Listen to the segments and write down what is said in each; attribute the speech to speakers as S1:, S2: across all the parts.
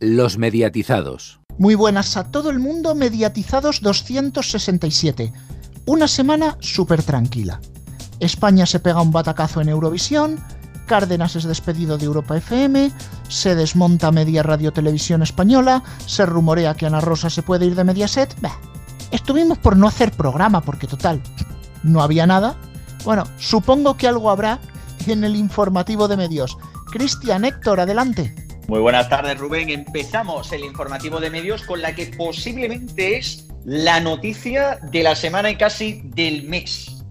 S1: Los mediatizados.
S2: Muy buenas a todo el mundo, mediatizados 267. Una semana súper tranquila. España se pega un batacazo en Eurovisión, Cárdenas es despedido de Europa FM, se desmonta media radio televisión española, se rumorea que Ana Rosa se puede ir de Mediaset. Bah, estuvimos por no hacer programa, porque total, no había nada. Bueno, supongo que algo habrá en el informativo de medios. Cristian Héctor, adelante.
S3: Muy buenas tardes, Rubén. Empezamos el informativo de medios con la que posiblemente es la noticia de la semana y casi del mes.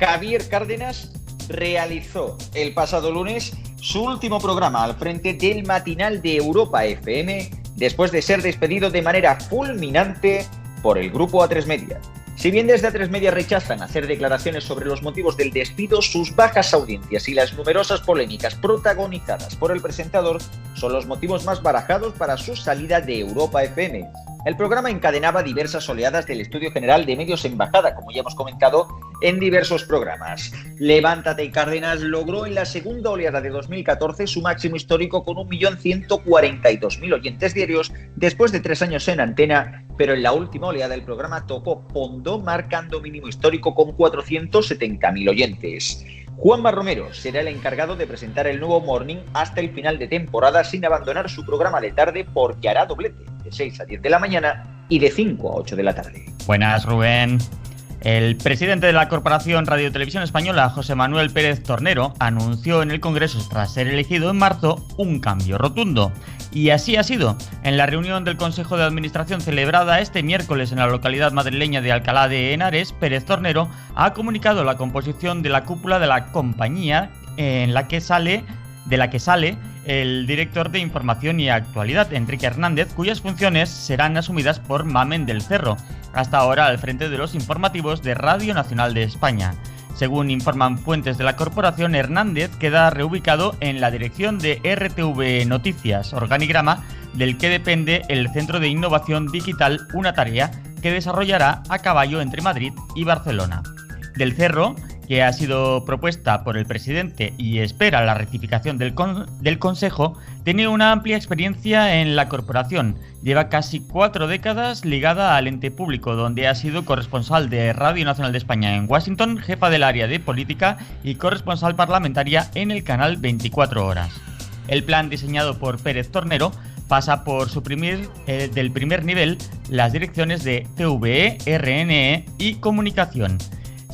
S3: Javier Cárdenas realizó el pasado lunes su último programa al frente del matinal de Europa FM después de ser despedido de manera fulminante por el grupo A3 Media. Si bien desde A3 Media rechazan hacer declaraciones sobre los motivos del despido, sus bajas audiencias y las numerosas polémicas protagonizadas por el presentador son los motivos más barajados para su salida de Europa FM. El programa encadenaba diversas oleadas del Estudio General de Medios Embajada, como ya hemos comentado en diversos programas. Levántate y Cárdenas logró en la segunda oleada de 2014 su máximo histórico con 1.142.000 oyentes diarios después de tres años en antena, pero en la última oleada el programa tocó fondo marcando mínimo histórico con 470.000 oyentes. Juanma Romero será el encargado de presentar el nuevo Morning hasta el final de temporada sin abandonar su programa de tarde porque hará doblete de 6 a 10 de la mañana y de 5 a 8 de la tarde.
S4: Buenas, Rubén. El presidente de la Corporación Radio Televisión Española, José Manuel Pérez Tornero, anunció en el Congreso, tras ser elegido en marzo, un cambio rotundo. Y así ha sido. En la reunión del Consejo de Administración celebrada este miércoles en la localidad madrileña de Alcalá de Henares, Pérez Tornero ha comunicado la composición de la cúpula de la compañía en la que sale, de la que sale el director de Información y Actualidad, Enrique Hernández, cuyas funciones serán asumidas por Mamen del Cerro, hasta ahora al frente de los informativos de Radio Nacional de España. Según informan fuentes de la corporación, Hernández queda reubicado en la dirección de RTV Noticias, organigrama del que depende el Centro de Innovación Digital, una tarea que desarrollará a caballo entre Madrid y Barcelona. Del Cerro que ha sido propuesta por el presidente y espera la rectificación del, del Consejo, tiene una amplia experiencia en la corporación. Lleva casi cuatro décadas ligada al ente público, donde ha sido corresponsal de Radio Nacional de España en Washington, jefa del área de política y corresponsal parlamentaria en el canal 24 Horas. El plan diseñado por Pérez Tornero pasa por suprimir eh, del primer nivel las direcciones de TVE, RNE y Comunicación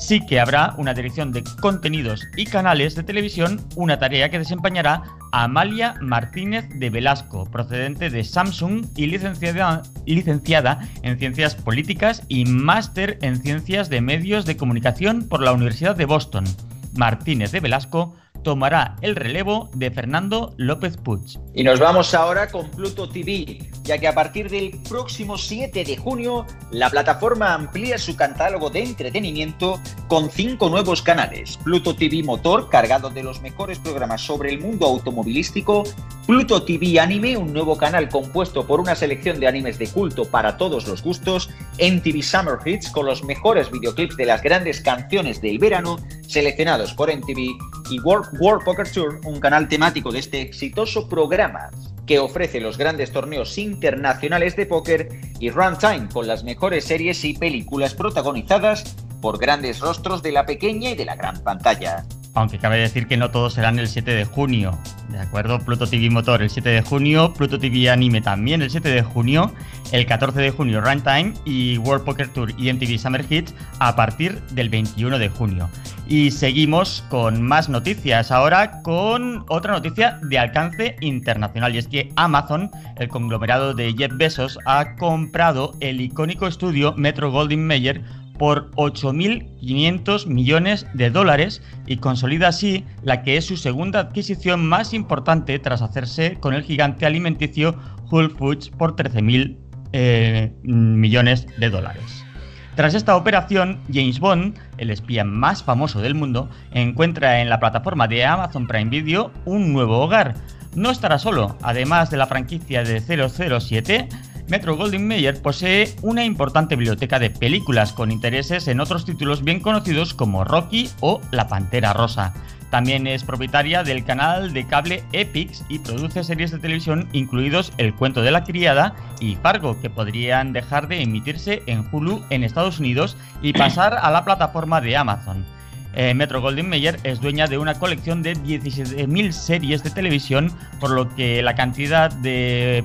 S4: sí que habrá una dirección de contenidos y canales de televisión, una tarea que desempeñará Amalia Martínez de Velasco, procedente de Samsung y licenciada, licenciada en Ciencias Políticas y máster en Ciencias de Medios de Comunicación por la Universidad de Boston. Martínez de Velasco tomará el relevo de Fernando López Puig.
S3: Y nos vamos ahora con Pluto TV, ya que a partir del próximo 7 de junio la plataforma amplía su catálogo de entretenimiento con cinco nuevos canales. Pluto TV Motor, cargado de los mejores programas sobre el mundo automovilístico, Pluto TV Anime, un nuevo canal compuesto por una selección de animes de culto para todos los gustos, MTV Summer Hits con los mejores videoclips de las grandes canciones del verano seleccionados por MTV y World, Poker Tour, un canal temático de este exitoso programa que ofrece los grandes torneos internacionales de póker y Runtime con las mejores series y películas protagonizadas por grandes rostros de la pequeña y de la gran pantalla.
S4: Aunque cabe decir que no todos serán el 7 de junio. ¿De acuerdo? Pluto TV Motor el 7 de junio, Pluto TV Anime también el 7 de junio, el 14 de junio Runtime y World Poker Tour y MTV Summer Hits a partir del 21 de junio. Y seguimos con más noticias, ahora con otra noticia de alcance internacional y es que Amazon, el conglomerado de Jeff Bezos, ha comprado el icónico estudio Metro Goldwyn Mayer por 8.500 millones de dólares y consolida así la que es su segunda adquisición más importante tras hacerse con el gigante alimenticio Whole Foods por 13.000 eh, millones de dólares. Tras esta operación, James Bond, el espía más famoso del mundo, encuentra en la plataforma de Amazon Prime Video un nuevo hogar. No estará solo, además de la franquicia de 007, Metro Goldwyn Mayer posee una importante biblioteca de películas con intereses en otros títulos bien conocidos como Rocky o La Pantera Rosa. También es propietaria del canal de cable Epix y produce series de televisión incluidos El cuento de la criada y Fargo, que podrían dejar de emitirse en Hulu en Estados Unidos y pasar a la plataforma de Amazon. Eh, Metro Golden Mayer es dueña de una colección de 17.000 series de televisión, por lo que la cantidad de,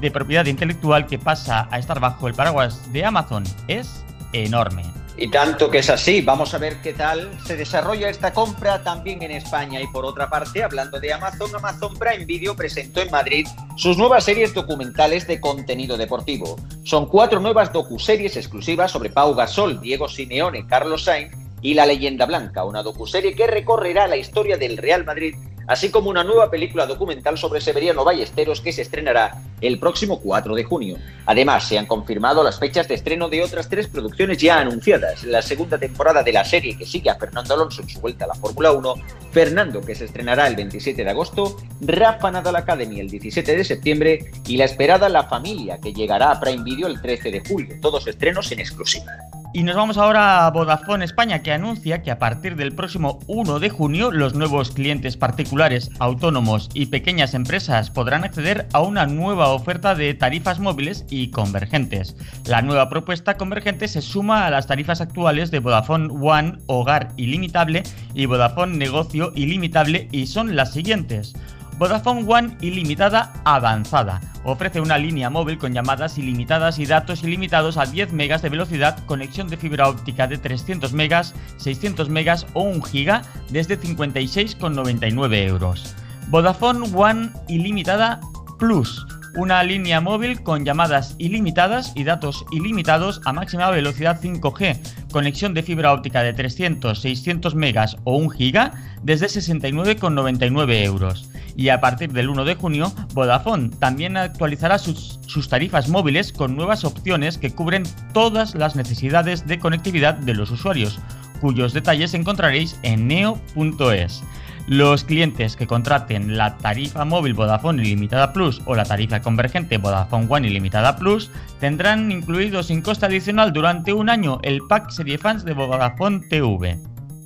S4: de propiedad intelectual que pasa a estar bajo el paraguas de Amazon es enorme.
S3: Y tanto que es así, vamos a ver qué tal se desarrolla esta compra también en España. Y por otra parte, hablando de Amazon, Amazon Prime Video presentó en Madrid sus nuevas series documentales de contenido deportivo. Son cuatro nuevas docuseries exclusivas sobre Pau Gasol, Diego Simeone, Carlos Sainz y La leyenda blanca, una docuserie que recorrerá la historia del Real Madrid así como una nueva película documental sobre Severiano Ballesteros que se estrenará el próximo 4 de junio. Además, se han confirmado las fechas de estreno de otras tres producciones ya anunciadas. La segunda temporada de la serie que sigue a Fernando Alonso en su vuelta a la Fórmula 1, Fernando que se estrenará el 27 de agosto, Rafa Nadal Academy el 17 de septiembre y la esperada La Familia que llegará a Prime Video el 13 de julio, todos estrenos en exclusiva.
S4: Y nos vamos ahora a Vodafone España que anuncia que a partir del próximo 1 de junio los nuevos clientes particulares, autónomos y pequeñas empresas podrán acceder a una nueva oferta de tarifas móviles y convergentes. La nueva propuesta convergente se suma a las tarifas actuales de Vodafone One Hogar Ilimitable y Vodafone Negocio Ilimitable y son las siguientes. Vodafone One ilimitada avanzada. Ofrece una línea móvil con llamadas ilimitadas y datos ilimitados a 10 megas de velocidad, conexión de fibra óptica de 300 megas, 600 megas o 1 giga desde 56,99 euros. Vodafone One ilimitada Plus una línea móvil con llamadas ilimitadas y datos ilimitados a máxima velocidad 5G, conexión de fibra óptica de 300, 600 megas o 1 giga desde 69,99 euros. Y a partir del 1 de junio, Vodafone también actualizará sus, sus tarifas móviles con nuevas opciones que cubren todas las necesidades de conectividad de los usuarios, cuyos detalles encontraréis en neo.es. Los clientes que contraten la tarifa móvil Vodafone Ilimitada Plus o la tarifa convergente Vodafone One Ilimitada Plus tendrán incluido sin coste adicional durante un año el pack Serie Fans de Vodafone TV.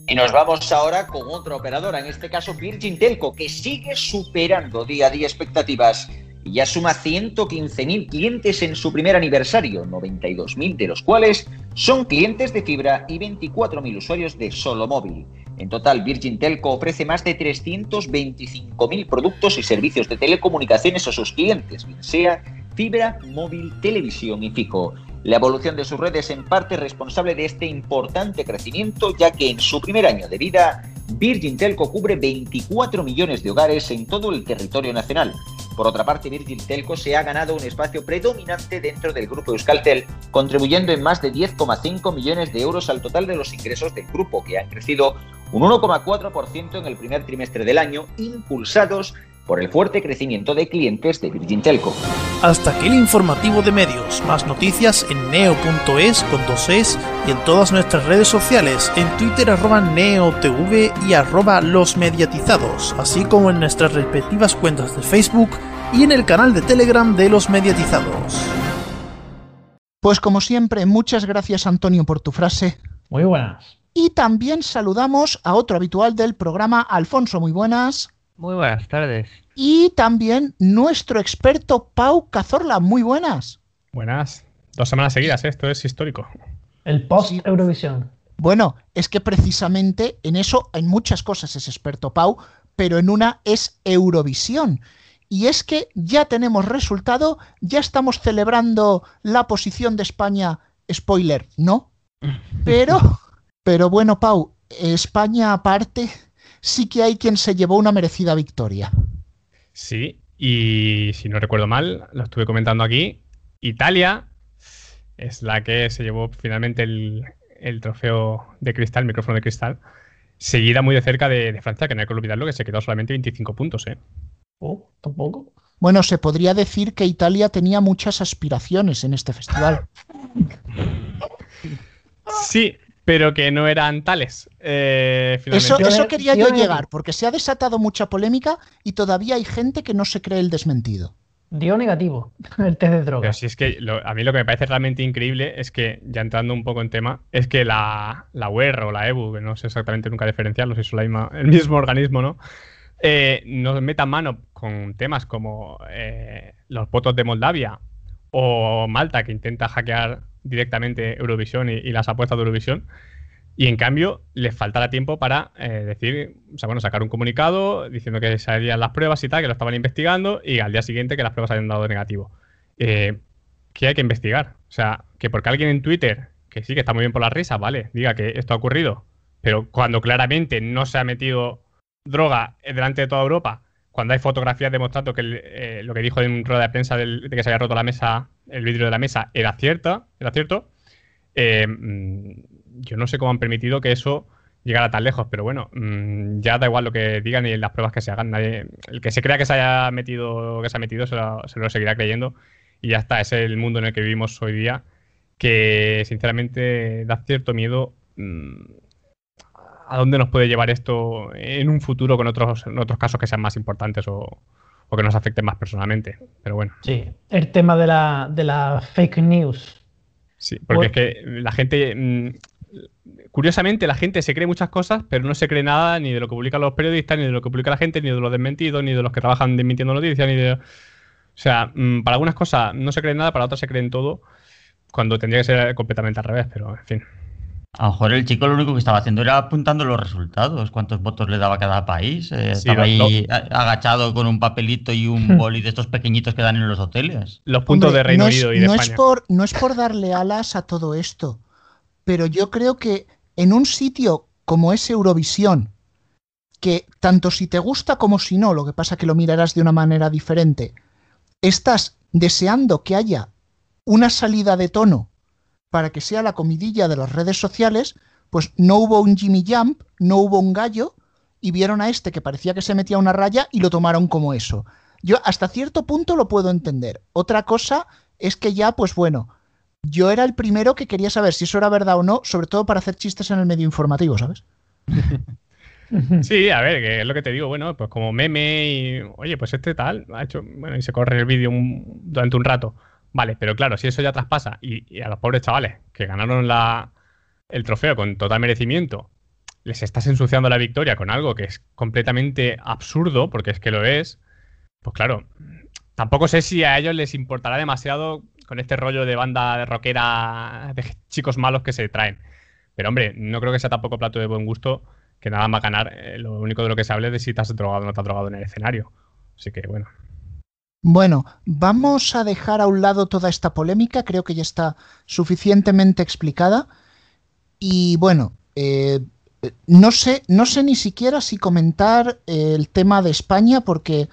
S3: Y nos vamos ahora con otra operadora, en este caso Virgin Telco, que sigue superando día a día expectativas y ya suma 115.000 clientes en su primer aniversario, 92.000 de los cuales son clientes de fibra y 24.000 usuarios de solo móvil. En total, Virgin Telco ofrece más de 325.000 productos y servicios de telecomunicaciones a sus clientes, bien sea fibra, móvil, televisión y fijo. La evolución de sus redes en parte es responsable de este importante crecimiento, ya que en su primer año de vida, Virgin Telco cubre 24 millones de hogares en todo el territorio nacional, por otra parte, Virgin Telco se ha ganado un espacio predominante dentro del grupo Euskaltel, contribuyendo en más de 10,5 millones de euros al total de los ingresos del grupo, que han crecido un 1,4% en el primer trimestre del año, impulsados por el fuerte crecimiento de clientes de Virgin Telco.
S2: Hasta aquí el informativo de medios. Más noticias en neo.es con dos es y en todas nuestras redes sociales, en Twitter arroba neotv y arroba los mediatizados, así como en nuestras respectivas cuentas de Facebook y en el canal de Telegram de los mediatizados. Pues como siempre, muchas gracias Antonio por tu frase.
S5: Muy buenas.
S2: Y también saludamos a otro habitual del programa, Alfonso, muy buenas.
S5: Muy buenas tardes.
S2: Y también nuestro experto Pau Cazorla. Muy buenas.
S6: Buenas. Dos semanas seguidas, ¿eh? esto es histórico.
S5: El post-Eurovisión.
S2: Bueno, es que precisamente en eso, en muchas cosas es experto Pau, pero en una es Eurovisión. Y es que ya tenemos resultado, ya estamos celebrando la posición de España, spoiler, ¿no? Pero, pero bueno, Pau, España aparte, sí que hay quien se llevó una merecida victoria.
S6: Sí, y si no recuerdo mal, lo estuve comentando aquí, Italia es la que se llevó finalmente el, trofeo de cristal, el micrófono de cristal, seguida muy de cerca de, Francia, que no hay que olvidarlo, que se quedó solamente 25 puntos. ¿eh?
S5: Oh, tampoco.
S2: Bueno, se podría decir que Italia tenía muchas aspiraciones en este festival.
S6: Sí, pero que no eran tales. Eh,
S2: eso, eso, quería yo llegar, porque se ha desatado mucha polémica y todavía hay gente que no se cree el desmentido.
S5: dio negativo el test de
S6: Pero
S5: drogas.
S6: si es que lo- a mí lo que me parece realmente increíble es que, ya entrando un poco en tema, es que la, la UER o la EBU, que no sé exactamente nunca diferenciarlos, si son la misma- el mismo organismo, ¿no? Eh, nos metan mano con temas como eh, los votos de Moldavia o Malta, que intenta hackear directamente Eurovisión y, las apuestas de Eurovisión. Y en cambio, les faltará tiempo para eh, decir, bueno, sacar un comunicado diciendo que salían las pruebas y tal, que lo estaban investigando, y al día siguiente que las pruebas hayan dado negativo. Eh, ¿Qué hay que investigar? O sea, que porque alguien en Twitter, que sí que está muy bien por la risa, vale, diga que esto ha ocurrido, pero cuando claramente no se ha metido droga delante de toda Europa, cuando hay fotografías demostrando que eh, lo que dijo en rueda de prensa de que se había roto la mesa, el vidrio de la mesa, era cierto, era cierto, eh, mm, yo no sé cómo han permitido que eso llegara tan lejos, pero bueno, mm, ya da igual lo que digan y las pruebas que se hagan. Nadie, el que se crea que se haya metido, que se ha metido, se lo, se lo seguirá creyendo. Y ya está, es el mundo en el que vivimos hoy día, que sinceramente da cierto miedo mm, a dónde nos puede llevar esto en un futuro con otros, en otros casos que sean más importantes o, o que nos afecten más personalmente. Pero bueno.
S5: Sí, el tema de la, de la fake news.
S6: Sí, porque
S5: Por-
S6: es que la gente, mm, curiosamente, la gente se cree muchas cosas, pero no se cree nada ni de lo que publican los periodistas, ni de lo que publica la gente, ni de los desmentidos, ni de los que trabajan desmintiendo noticias, ni de... O sea, mm, para algunas cosas no se cree nada, para otras se creen todo, cuando tendría que ser completamente al revés, pero en fin.
S4: A lo mejor el chico lo único que estaba haciendo era apuntando los resultados, cuántos votos le daba cada país. eh,
S6: Sí,
S4: estaba ahí agachado con un papelito y un boli de estos pequeñitos que dan en los hoteles.
S6: Los puntos
S2: Hombre,
S6: de Reino
S2: no es-
S6: Unido y de
S2: no
S6: España.
S2: Es por, no es por darle alas a todo esto, pero yo creo que en un sitio como es Eurovisión, que tanto si te gusta como si no, lo que pasa que lo mirarás de una manera diferente, estás deseando que haya una salida de tono para que sea la comidilla de las redes sociales, pues no hubo un Jimmy Jump, no hubo un gallo, y vieron a este que parecía que se metía una raya y lo tomaron como eso. Yo hasta cierto punto lo puedo entender. Otra cosa es que ya, pues bueno, yo era el primero que quería saber si eso era verdad o no, sobre todo para hacer chistes en el medio informativo, ¿sabes?
S6: Sí, a ver, que es lo que te digo, bueno, pues como meme y, oye, pues este tal, ha hecho, bueno, y se corre el vídeo durante un rato. Vale, pero claro, si eso ya traspasa y, a los pobres chavales que ganaron la, el trofeo con total merecimiento, les estás ensuciando la victoria con algo que es completamente absurdo, porque es que lo es, pues claro, tampoco sé si a ellos les importará demasiado con este rollo de banda de rockera de chicos malos que se traen. Pero hombre, no creo que sea tampoco plato de buen gusto que nada más ganar. eh, lo único de lo que se hable es de si te has drogado o no te drogado en el escenario. Así que bueno.
S2: Bueno, vamos a dejar a un lado toda esta polémica, creo que ya está suficientemente explicada. Y bueno, eh, no sé, no sé ni siquiera si comentar eh, el tema de España, porque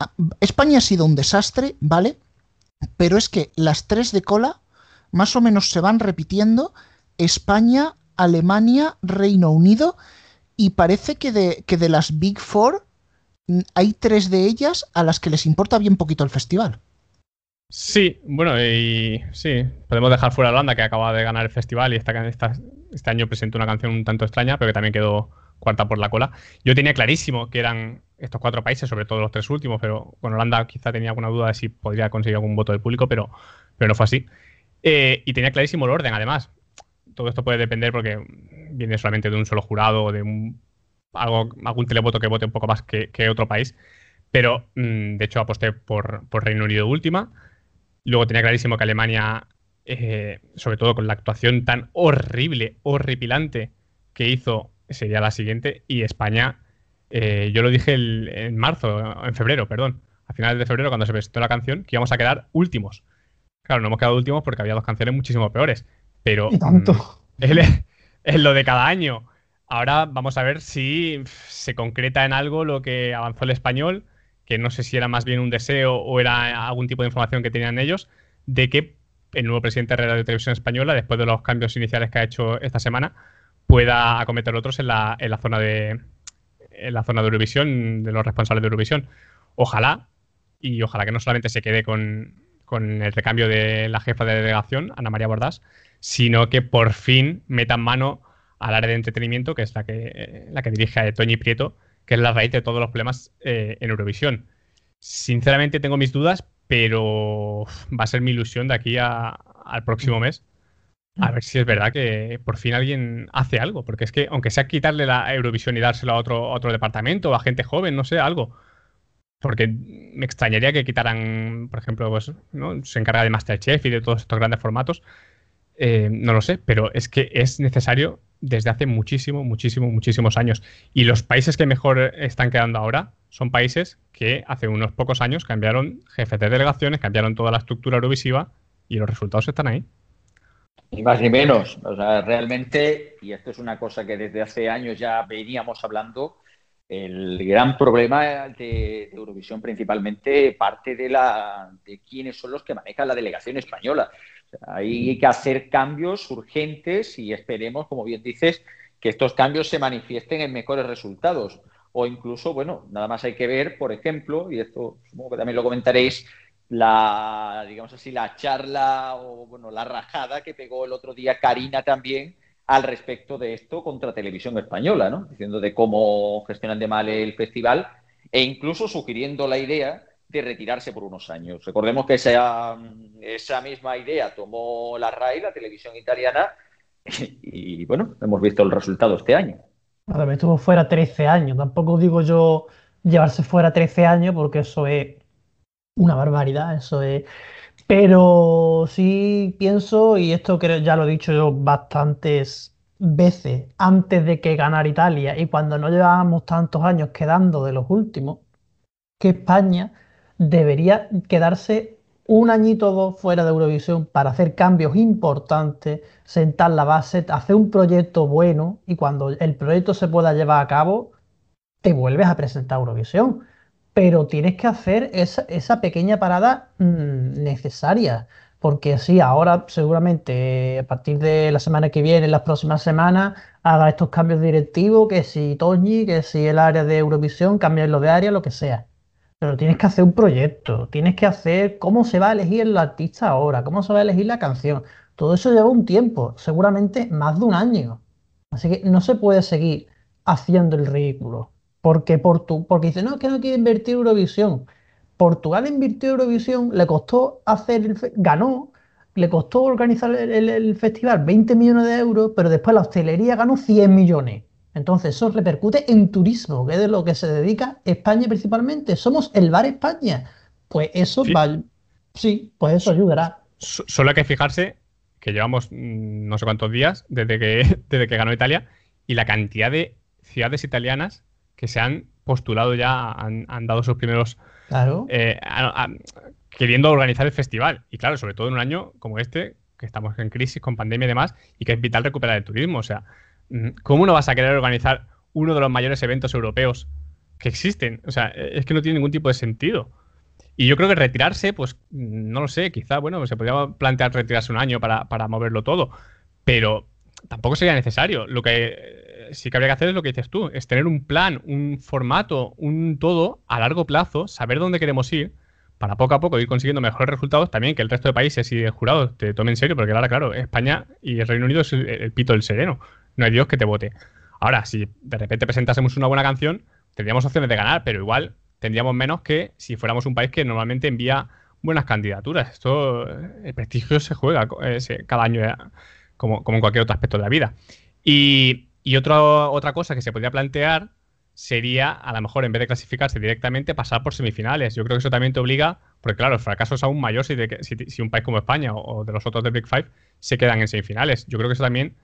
S2: ah, España ha sido un desastre, ¿vale? Pero es que las tres de cola más o menos se van repitiendo. España, Alemania, Reino Unido. Y parece que de, que de las Big Four hay tres de ellas a las que les importa bien poquito el festival.
S6: Sí, bueno, y sí, podemos dejar fuera a Holanda, que acaba de ganar el festival y esta- este año presentó una canción un tanto extraña, pero que también quedó cuarta por la cola. Yo tenía clarísimo que eran estos cuatro países, sobre todo los tres últimos, pero con Holanda quizá tenía alguna duda de si podría conseguir algún voto del público, pero, pero no fue así. Eh, y tenía clarísimo el orden, además. Todo esto puede depender porque viene solamente de un solo jurado o de un, algo, algún televoto que vote un poco más que, que otro país. Pero, mm, de hecho, aposté por, por Reino Unido última. Luego tenía clarísimo que Alemania, eh, sobre todo con la actuación tan horrible, horripilante que hizo, sería la siguiente. Y España, eh, yo lo dije el- en marzo, en febrero, perdón, a finales de febrero, cuando se presentó la canción, que íbamos a quedar últimos. Claro, no hemos quedado últimos porque había dos canciones muchísimo peores. Pero
S5: Y tanto.
S6: mm, es, es lo de cada año. Ahora vamos a ver si se concreta en algo lo que avanzó el español, que no sé si era más bien un deseo o era algún tipo de información que tenían ellos, de que el nuevo presidente de Radio Televisión Española, después de los cambios iniciales que ha hecho esta semana, pueda acometer otros en la, zona de en la zona de Eurovisión, de los responsables de Eurovisión. Ojalá, y ojalá que no solamente se quede con, con el recambio de la jefa de delegación, Ana María Bordás, sino que por fin metan mano al área de entretenimiento, que es la que, eh, la que dirige a Toñi Prieto, que es la raíz de todos los problemas eh, en Eurovisión. Sinceramente tengo mis dudas, pero va a ser mi ilusión de aquí al próximo mes. A ver si es verdad que por fin alguien hace algo, porque es que aunque sea quitarle la Eurovisión y dárselo a otro, otro departamento, a gente joven, no sé, algo. Porque me extrañaría que quitaran, por ejemplo, pues, ¿no? se encarga de Masterchef y de todos estos grandes formatos. Eh, no lo sé, pero es que es necesario desde hace muchísimo, muchísimo, muchísimos años. Y los países que mejor están quedando ahora son países que hace unos pocos años cambiaron jefes de delegaciones, cambiaron toda la estructura eurovisiva y los resultados están ahí.
S3: Ni más ni menos. O sea, realmente, y esto es una cosa que desde hace años ya veníamos hablando, el gran problema de, Eurovisión principalmente parte de, la, de quiénes son los que manejan la delegación española. Hay que hacer cambios urgentes y esperemos, como bien dices, que estos cambios se manifiesten en mejores resultados. O incluso, bueno, nada más hay que ver, por ejemplo, y esto supongo que también lo comentaréis, la, digamos así, la charla o, bueno, la rajada que pegó el otro día Karina también al respecto de esto contra Televisión Española, ¿no? Diciendo de cómo gestionan de mal el festival e incluso sugiriendo la idea de retirarse por unos años. Recordemos que esa, esa misma idea tomó la RAI, la televisión italiana, y bueno, hemos visto el resultado este año.
S5: También estuvo fuera 13 años. Tampoco digo yo llevarse fuera 13 años porque eso es una barbaridad, eso es. Pero sí pienso, y esto creo, ya lo he dicho yo bastantes veces antes de que ganara Italia y cuando no llevábamos tantos años quedando de los últimos, que España debería quedarse un añito o dos fuera de Eurovisión para hacer cambios importantes, sentar la base, hacer un proyecto bueno y cuando el proyecto se pueda llevar a cabo, te vuelves a presentar Eurovisión pero tienes que hacer esa, pequeña parada mm, necesaria. Porque sí, ahora seguramente a partir de la semana que viene, las próximas semanas, haga estos cambios directivos, que si Toñi, que si el área de Eurovisión, lo de área, lo que sea. Pero tienes que hacer un proyecto, tienes que hacer cómo se va a elegir el artista ahora, cómo se va a elegir la canción. Todo eso lleva un tiempo, seguramente más de un año. Así que no se puede seguir haciendo el ridículo. Porque, Portu porque dice, no, es que no quiere invertir Eurovisión. Portugal invirtió Eurovisión, le costó hacer, el ganó, le costó organizar el, festival 20 millones de euros, pero después la hostelería ganó 100 millones. Entonces eso repercute en turismo, que es de lo que se dedica España principalmente. Somos el bar España. Pues eso sí. va, sí, pues eso ayudará.
S6: Solo hay que fijarse que llevamos mm, no sé cuántos días desde que, desde que ganó Italia y la cantidad de ciudades italianas que se han postulado ya, han, dado sus primeros...
S5: Claro.
S6: Eh, queriendo organizar el festival. Y claro, sobre todo en un año como este, que estamos en crisis con pandemia y demás, y que es vital recuperar el turismo. O sea, ¿cómo no vas a querer organizar uno de los mayores eventos europeos que existen? O sea, es que no tiene ningún tipo de sentido. Y yo creo que retirarse, pues mm, no lo sé, quizá, bueno, se podría plantear retirarse un año para, para moverlo todo, pero tampoco sería necesario. Lo que sí que habría que hacer es lo que dices tú, es tener un plan, un formato, un todo a largo plazo, saber dónde queremos ir, para poco a poco ir consiguiendo mejores resultados, también que el resto de países y de jurados te tomen en serio, porque ahora, claro, España y el Reino Unido es el, pito del sereno, no hay Dios que te vote. Ahora, si de repente presentásemos una buena canción, tendríamos opciones de ganar, pero igual tendríamos menos que si fuéramos un país que normalmente envía buenas candidaturas. Esto, el prestigio se juega eh, cada año, eh, como, como en cualquier otro aspecto de la vida. Y y otra cosa que se podría plantear sería, a lo mejor, en vez de clasificarse directamente, pasar por semifinales. Yo creo que eso también te obliga, porque claro, el fracaso es aún mayor si, si, un país como España o, de los otros de Big Five se quedan en semifinales. Yo creo que eso también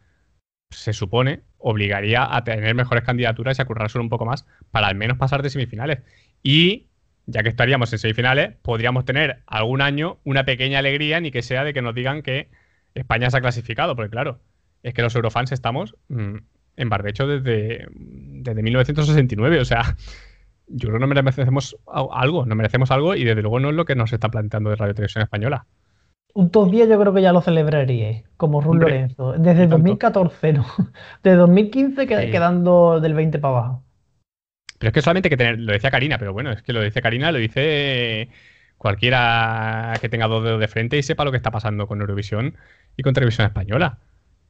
S6: se supone obligaría a tener mejores candidaturas y a currárselo un poco más para al menos pasar de semifinales. Y ya que estaríamos en semifinales, podríamos tener algún año una pequeña alegría, ni que sea de que nos digan que España se ha clasificado, porque claro, es que los eurofans estamos mm, en barbecho desde, desde 1969. O sea, yo creo que no merecemos algo, no merecemos algo y desde luego no es lo que nos está planteando de Radio Televisión Española.
S5: Un top 10 yo creo que ya lo celebraría, como Rul Lorenzo. Desde 2014, ¿no? Desde 2015 quedando del 20 para abajo.
S6: Pero es que solamente hay que tener, lo decía Karina, pero bueno, es que lo dice Karina, lo dice cualquiera que tenga dos dedos de frente y sepa lo que está pasando con Eurovisión y con Televisión Española.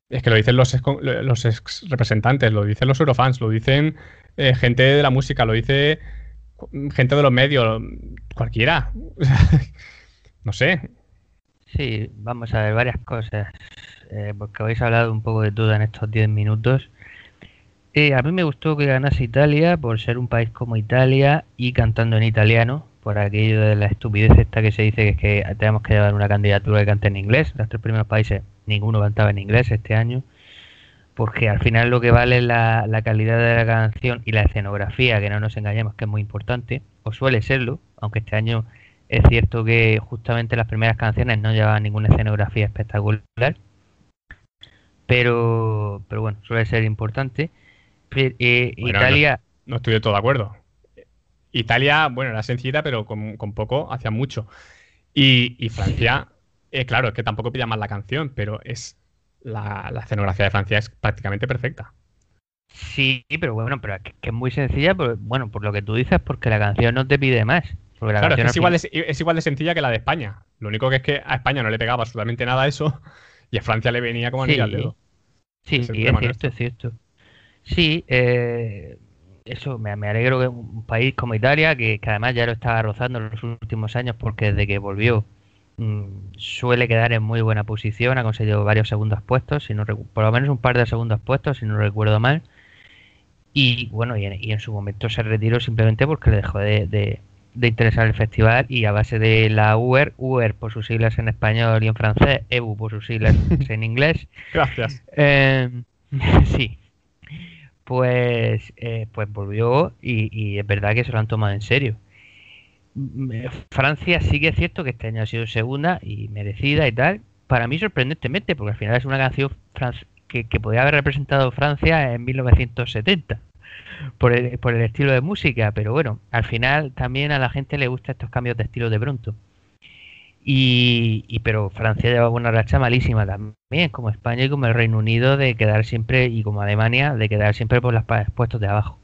S6: Es que lo dicen los ex, los representantes, lo dicen los eurofans, lo dicen eh, gente de la música, lo dice gente de los medios, cualquiera. No sé.
S7: Sí, vamos a ver varias cosas. Eh, porque habéis hablado un poco de todo en estos 10 minutos. Eh, a mí me gustó que ganase Italia por ser un país como Italia y cantando en italiano, por aquello de la estupidez esta que se dice que es que tenemos que llevar una candidatura que cante en inglés. Los tres primeros países, ninguno cantaba en inglés este año, porque al final lo que vale es la, la calidad de la canción y la escenografía, que no nos engañemos, que es muy importante, o suele serlo, aunque este año es cierto que justamente las primeras canciones no llevaban ninguna escenografía espectacular, pero, pero bueno, suele ser importante. Eh, Italia...
S6: No, estoy de todo de acuerdo. Italia, bueno, era sencilla, pero con, poco hacía mucho. Y, Francia, eh, claro, es que tampoco pilla más la canción, pero es la, escenografía de Francia es prácticamente perfecta.
S7: Sí, pero bueno, pero que, es muy sencilla, pero, bueno, por lo que tú dices, porque la canción no te pide más.
S6: Claro, es, igual de, es igual de sencilla que la de España. Lo único que es que a España no le pegaba absolutamente nada a eso y a Francia le venía como
S7: sí.
S6: al dedo.
S7: Sí, es, cierto, es cierto. Sí, eh, eso, me, alegro que un país como Italia, que, además ya lo estaba rozando en los últimos años porque desde que volvió mm, suele quedar en muy buena posición, ha conseguido varios segundos puestos, si no, por lo menos un par de segundos puestos, si no recuerdo mal. Y bueno, y en, su momento se retiró simplemente porque le dejó de, interesar el festival y a base de la UER, UER por sus siglas en español y en francés, EU por sus siglas en inglés.
S6: Gracias.
S7: Eh, sí, pues, eh, pues volvió y, es verdad que se lo han tomado en serio. Mm, eh, Francia sí es cierto que este año ha sido segunda y merecida y tal. Para mí sorprendentemente, porque al final es una canción que, que podría haber representado Francia en 1970 por el, por el estilo de música, pero bueno, al final también a la gente le gustan estos cambios de estilo de pronto. Y, pero Francia lleva una racha malísima también, como España y como el Reino Unido, de quedar siempre, y como Alemania, de quedar siempre por los puestos de abajo.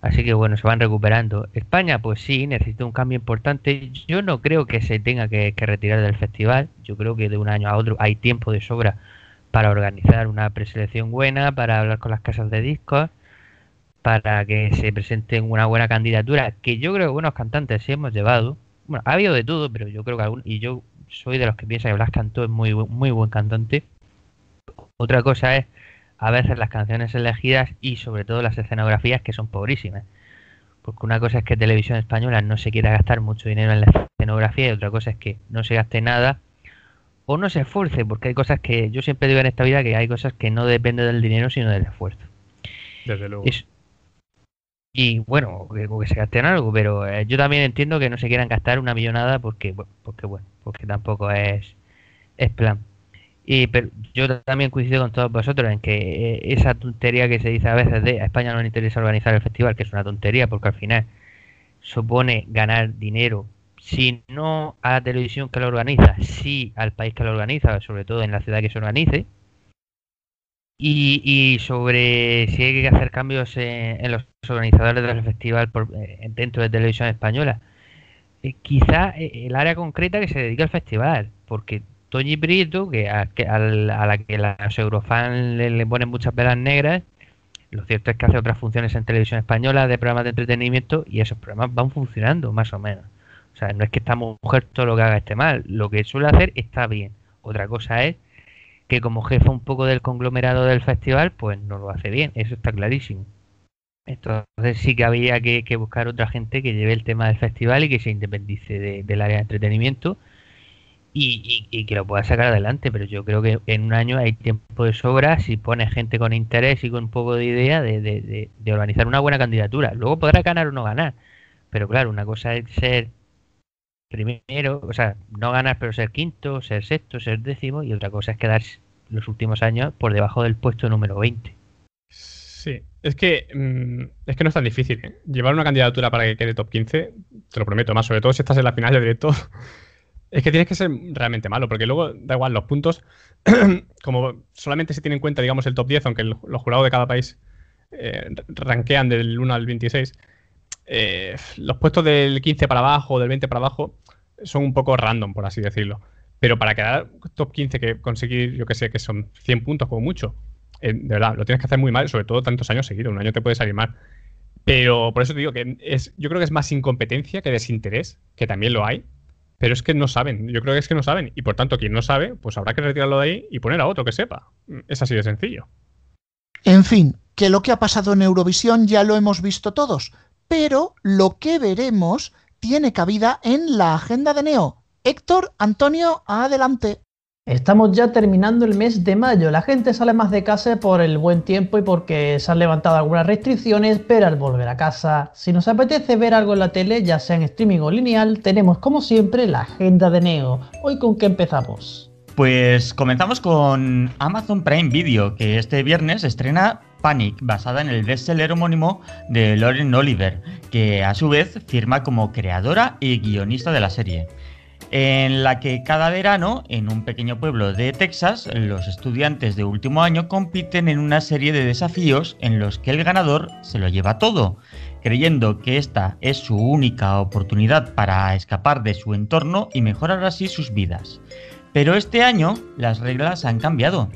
S7: Así que bueno, se van recuperando. España, pues sí, necesita un cambio importante. Yo no creo que se tenga que, retirar del festival. Yo creo que de un año a otro hay tiempo de sobra para organizar una preselección buena, para hablar con las casas de discos, para que se presenten una buena candidatura, que yo creo que buenos cantantes sí hemos llevado bueno, ha habido de todo, pero yo creo que algún, y yo soy de los que piensa que Blas Cantó es muy, muy buen cantante. Otra cosa es a veces las canciones elegidas y sobre todo las escenografías que son pobrísimas. Porque una cosa es que Televisión Española no se quiera gastar mucho dinero en la escenografía y otra cosa es que no se gaste nada o no se esfuerce, porque hay cosas que yo siempre digo en esta vida que hay cosas que no dependen del dinero sino del esfuerzo.
S6: Desde luego.
S7: Y bueno, que, se gasten algo, pero eh, yo también entiendo que no se quieran gastar una millonada porque, porque bueno, porque tampoco es, es plan. Y pero yo también coincido con todos vosotros en que eh, esa tontería que se dice a veces de a España no le interesa organizar el festival, que es una tontería porque al final supone ganar dinero, si no a la televisión que lo organiza, sí al país que lo organiza, sobre todo en la ciudad que se organice, y, sobre si hay que hacer cambios en, los organizadores del festival eh, dentro de televisión española. Eh, quizá eh, el área concreta que se dedica al festival, porque Toñi Brito, que a, la que los eurofans le, ponen muchas velas negras, lo cierto es que hace otras funciones en televisión española de programas de entretenimiento y esos programas van funcionando más o menos. O sea, no es que esta mujer todo lo que haga esté mal, lo que suele hacer está bien. Otra cosa es que como jefa un poco del conglomerado del festival, pues no lo hace bien, eso está clarísimo. Entonces sí que había que, buscar otra gente que lleve el tema del festival y que se independice del área de entretenimiento y, que lo pueda sacar adelante. Pero yo creo que en un año hay tiempo de sobra si pone gente con interés y con un poco de idea de, de organizar una buena candidatura. Luego podrá ganar o no ganar. Pero claro, una cosa es ser primero, o sea, no ganar pero ser quinto, ser sexto, ser décimo y otra cosa es quedar los últimos años por debajo del puesto número 20.
S6: Es que mm, es que no es tan difícil. ¿eh? Llevar una candidatura para que quede top 15, te lo prometo, más sobre todo si estás en la final de directo, es que tienes que ser realmente malo, porque luego da igual los puntos, como solamente se tiene en cuenta, digamos, el top 10, aunque los jurados de cada país eh, ranquean del 1 al 26, eh, los puestos del 15 para abajo o del 20 para abajo son un poco random, por así decirlo. Pero para quedar top 15, que conseguir, yo que sé, que son 100 puntos como mucho, eh, de verdad, lo tienes que hacer muy mal, sobre todo tantos años seguidos. Un año te puede salir mal. Pero por eso te digo que es, yo creo que es más incompetencia que desinterés, que también lo hay. pero es que no saben. Yo creo que es que no saben. Y por tanto, quien no sabe, pues habrá que retirarlo de ahí y poner a otro que sepa. Es así de sencillo.
S2: En fin, que lo que ha pasado en Eurovisión ya lo hemos visto todos, pero lo que veremos tiene cabida en la agenda de Neo. Héctor, Antonio, adelante.
S5: Estamos ya terminando el mes de mayo. La gente sale más de casa por el buen tiempo y porque se han levantado algunas restricciones, pero al volver a casa, si nos apetece ver algo en la tele, ya sea en streaming o lineal, tenemos como siempre la agenda de Neo. Hoy con qué empezamos.
S4: Pues comenzamos con Amazon Prime Video, que este viernes estrena Panic, basada en el bestseller homónimo de Lauren Oliver, que a su vez firma como creadora y guionista de la serie en la que cada verano, en un pequeño pueblo de Texas, los estudiantes de último año compiten en una serie de desafíos en los que el ganador se lo lleva todo, creyendo que esta es su única oportunidad para escapar de su entorno y mejorar así sus vidas. Pero este año las reglas han cambiado.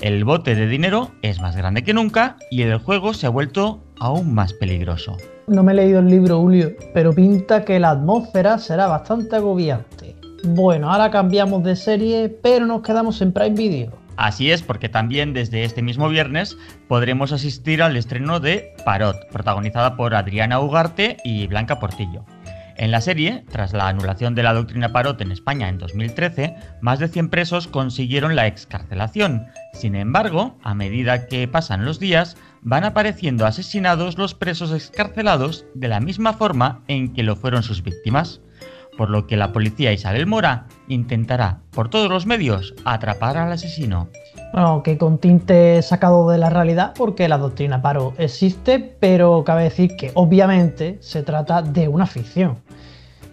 S4: El bote de dinero es más grande que nunca y el juego se ha vuelto aún más peligroso.
S5: No me he leído el libro, Julio, pero pinta que la atmósfera será bastante agobiante. Bueno, ahora cambiamos de serie, pero nos quedamos en Prime Video.
S4: Así es, porque también desde este mismo viernes podremos asistir al estreno de Parot, protagonizada por Adriana Ugarte y Blanca Portillo. En la serie, tras la anulación de la doctrina Parot en España en 2013, más de 100 presos consiguieron la excarcelación. Sin embargo, a medida que pasan los días, van apareciendo asesinados los presos excarcelados de la misma forma en que lo fueron sus víctimas por lo que la policía Isabel Mora intentará por todos los medios atrapar al asesino.
S5: Bueno, que con tinte sacado de la realidad porque la doctrina paro existe, pero cabe decir que obviamente se trata de una ficción.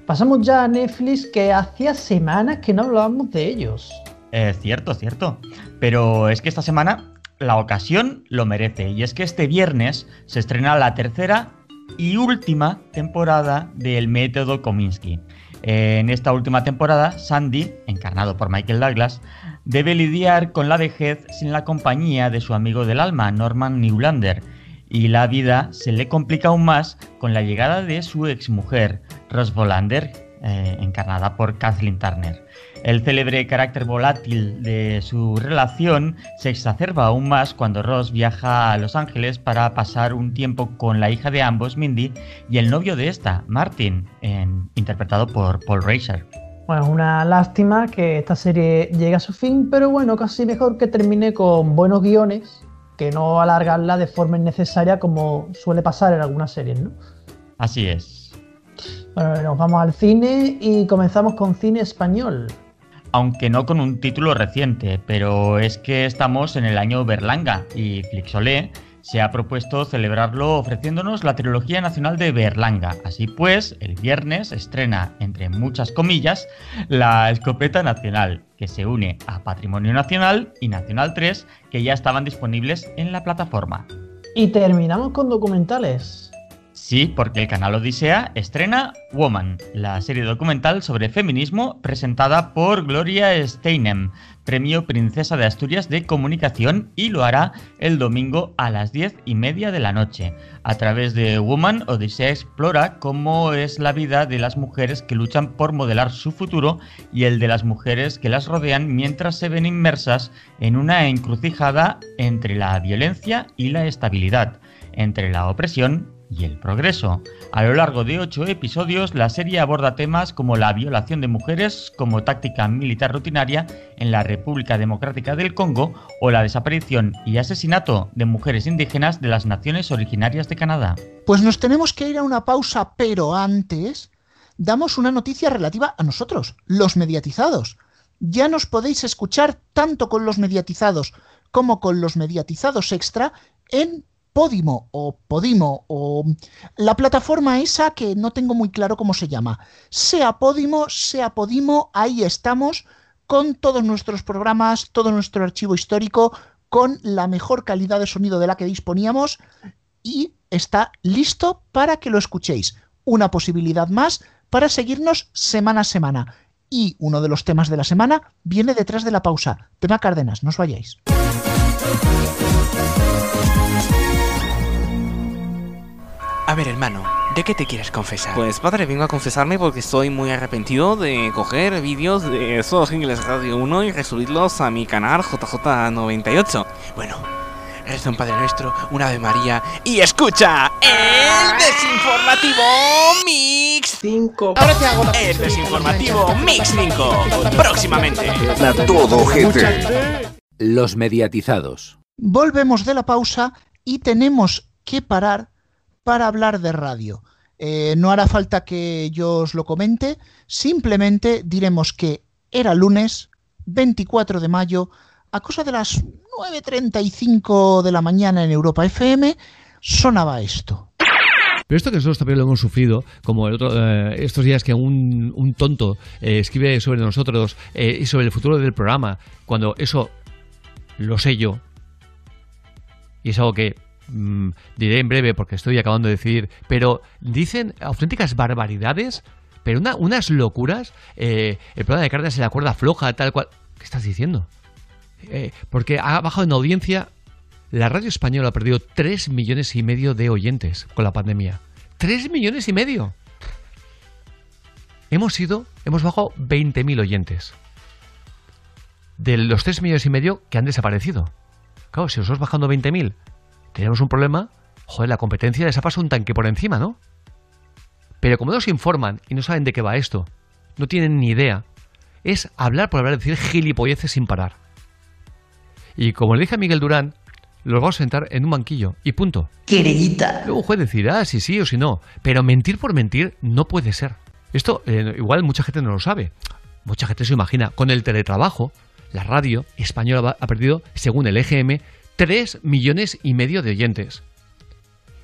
S5: Pasamos ya a Netflix que hacía semanas que no hablábamos de ellos.
S4: Es cierto, cierto. Pero es que esta semana la ocasión lo merece y es que este viernes se estrena la tercera y última temporada del método Kominsky. En esta última temporada, Sandy, encarnado por Michael Douglas, debe lidiar con la vejez sin la compañía de su amigo del alma, Norman Newlander, y la vida se le complica aún más con la llegada de su exmujer, Rose Volander, eh, encarnada por Kathleen Turner. El célebre carácter volátil de su relación se exacerba aún más cuando Ross viaja a Los Ángeles para pasar un tiempo con la hija de ambos, Mindy, y el novio de esta, Martin, interpretado por Paul Reiser.
S5: Bueno, es una lástima que esta serie llegue a su fin, pero bueno, casi mejor que termine con buenos guiones que no alargarla de forma innecesaria como suele pasar en algunas series, ¿no?
S4: Así es.
S5: Bueno, nos vamos al cine y comenzamos con cine español
S4: aunque no con un título reciente, pero es que estamos en el año Berlanga y Flixolé se ha propuesto celebrarlo ofreciéndonos la trilogía nacional de Berlanga. Así pues, el viernes estrena, entre muchas comillas, la escopeta nacional, que se une a Patrimonio Nacional y Nacional 3, que ya estaban disponibles en la plataforma.
S5: Y terminamos con documentales.
S4: Sí, porque el canal Odisea estrena Woman, la serie documental sobre feminismo presentada por Gloria Steinem, premio Princesa de Asturias de Comunicación, y lo hará el domingo a las diez y media de la noche. A través de Woman, Odisea explora cómo es la vida de las mujeres que luchan por modelar su futuro y el de las mujeres que las rodean mientras se ven inmersas en una encrucijada entre la violencia y la estabilidad, entre la opresión y el progreso. A lo largo de ocho episodios, la serie aborda temas como la violación de mujeres como táctica militar rutinaria en la República Democrática del Congo o la desaparición y asesinato de mujeres indígenas de las naciones originarias de Canadá.
S2: Pues nos tenemos que ir a una pausa, pero antes damos una noticia relativa a nosotros, los mediatizados. Ya nos podéis escuchar tanto con los mediatizados como con los mediatizados extra en Podimo o Podimo o la plataforma esa que no tengo muy claro cómo se llama. Sea Podimo, sea Podimo, ahí estamos con todos nuestros programas, todo nuestro archivo histórico, con la mejor calidad de sonido de la que disponíamos y está listo para que lo escuchéis. Una posibilidad más para seguirnos semana a semana. Y uno de los temas de la semana viene detrás de la pausa. Tema Cárdenas, no os vayáis.
S8: A ver, hermano, ¿De qué te quieres confesar?
S9: Pues padre, vengo a confesarme porque estoy muy arrepentido de coger vídeos de Solo Inglés Radio 1 y resubirlos a mi canal JJ98.
S8: Bueno, reza un Padre Nuestro, una Ave María y escucha el desinformativo Mix
S10: 5.
S8: Ahora te hago la El desinformativo Mix 5. Próximamente.
S1: A todo, gente. Los mediatizados.
S2: Volvemos de la pausa y tenemos que parar para hablar de radio. Eh, no hará falta que yo os lo comente, simplemente diremos que era lunes 24 de mayo, a cosa de las 9.35 de la mañana en Europa FM, sonaba esto.
S11: Pero esto que nosotros también lo hemos sufrido, como el otro, eh, estos días que un, tonto eh, escribe sobre nosotros y sobre el futuro del programa, cuando eso lo sé yo, y es algo que mm, diré en breve porque estoy acabando de decidir, pero dicen auténticas barbaridades, pero una- unas locuras. eh, el programa de Cárdenas en la cuerda floja, tal cual. ¿Qué estás diciendo? Eh, porque ha bajado en audiencia. La radio española ha perdido 3 millones y medio de oyentes con la pandemia. ¡3 millones y medio! Hemos sido, hemos bajado 20.000 oyentes. De los 3 millones y medio que han desaparecido. Claro, si os vas bajando 20.000, tenemos un problema. Joder, la competencia les ha pasado un tanque por encima, ¿no? Pero como no se informan y no saben de qué va esto, no tienen ni idea, es hablar por hablar, decir gilipolleces sin parar. Y como le dije a Miguel Durán, los vamos a sentar en un banquillo y punto.
S10: Querellita.
S11: Luego un juez decidirá si sí o si no, pero mentir por mentir no puede ser. Esto eh, igual mucha gente no lo sabe. Mucha gente se imagina. Con el teletrabajo, la radio española ha perdido, según el EGM, 3 millones y medio de oyentes.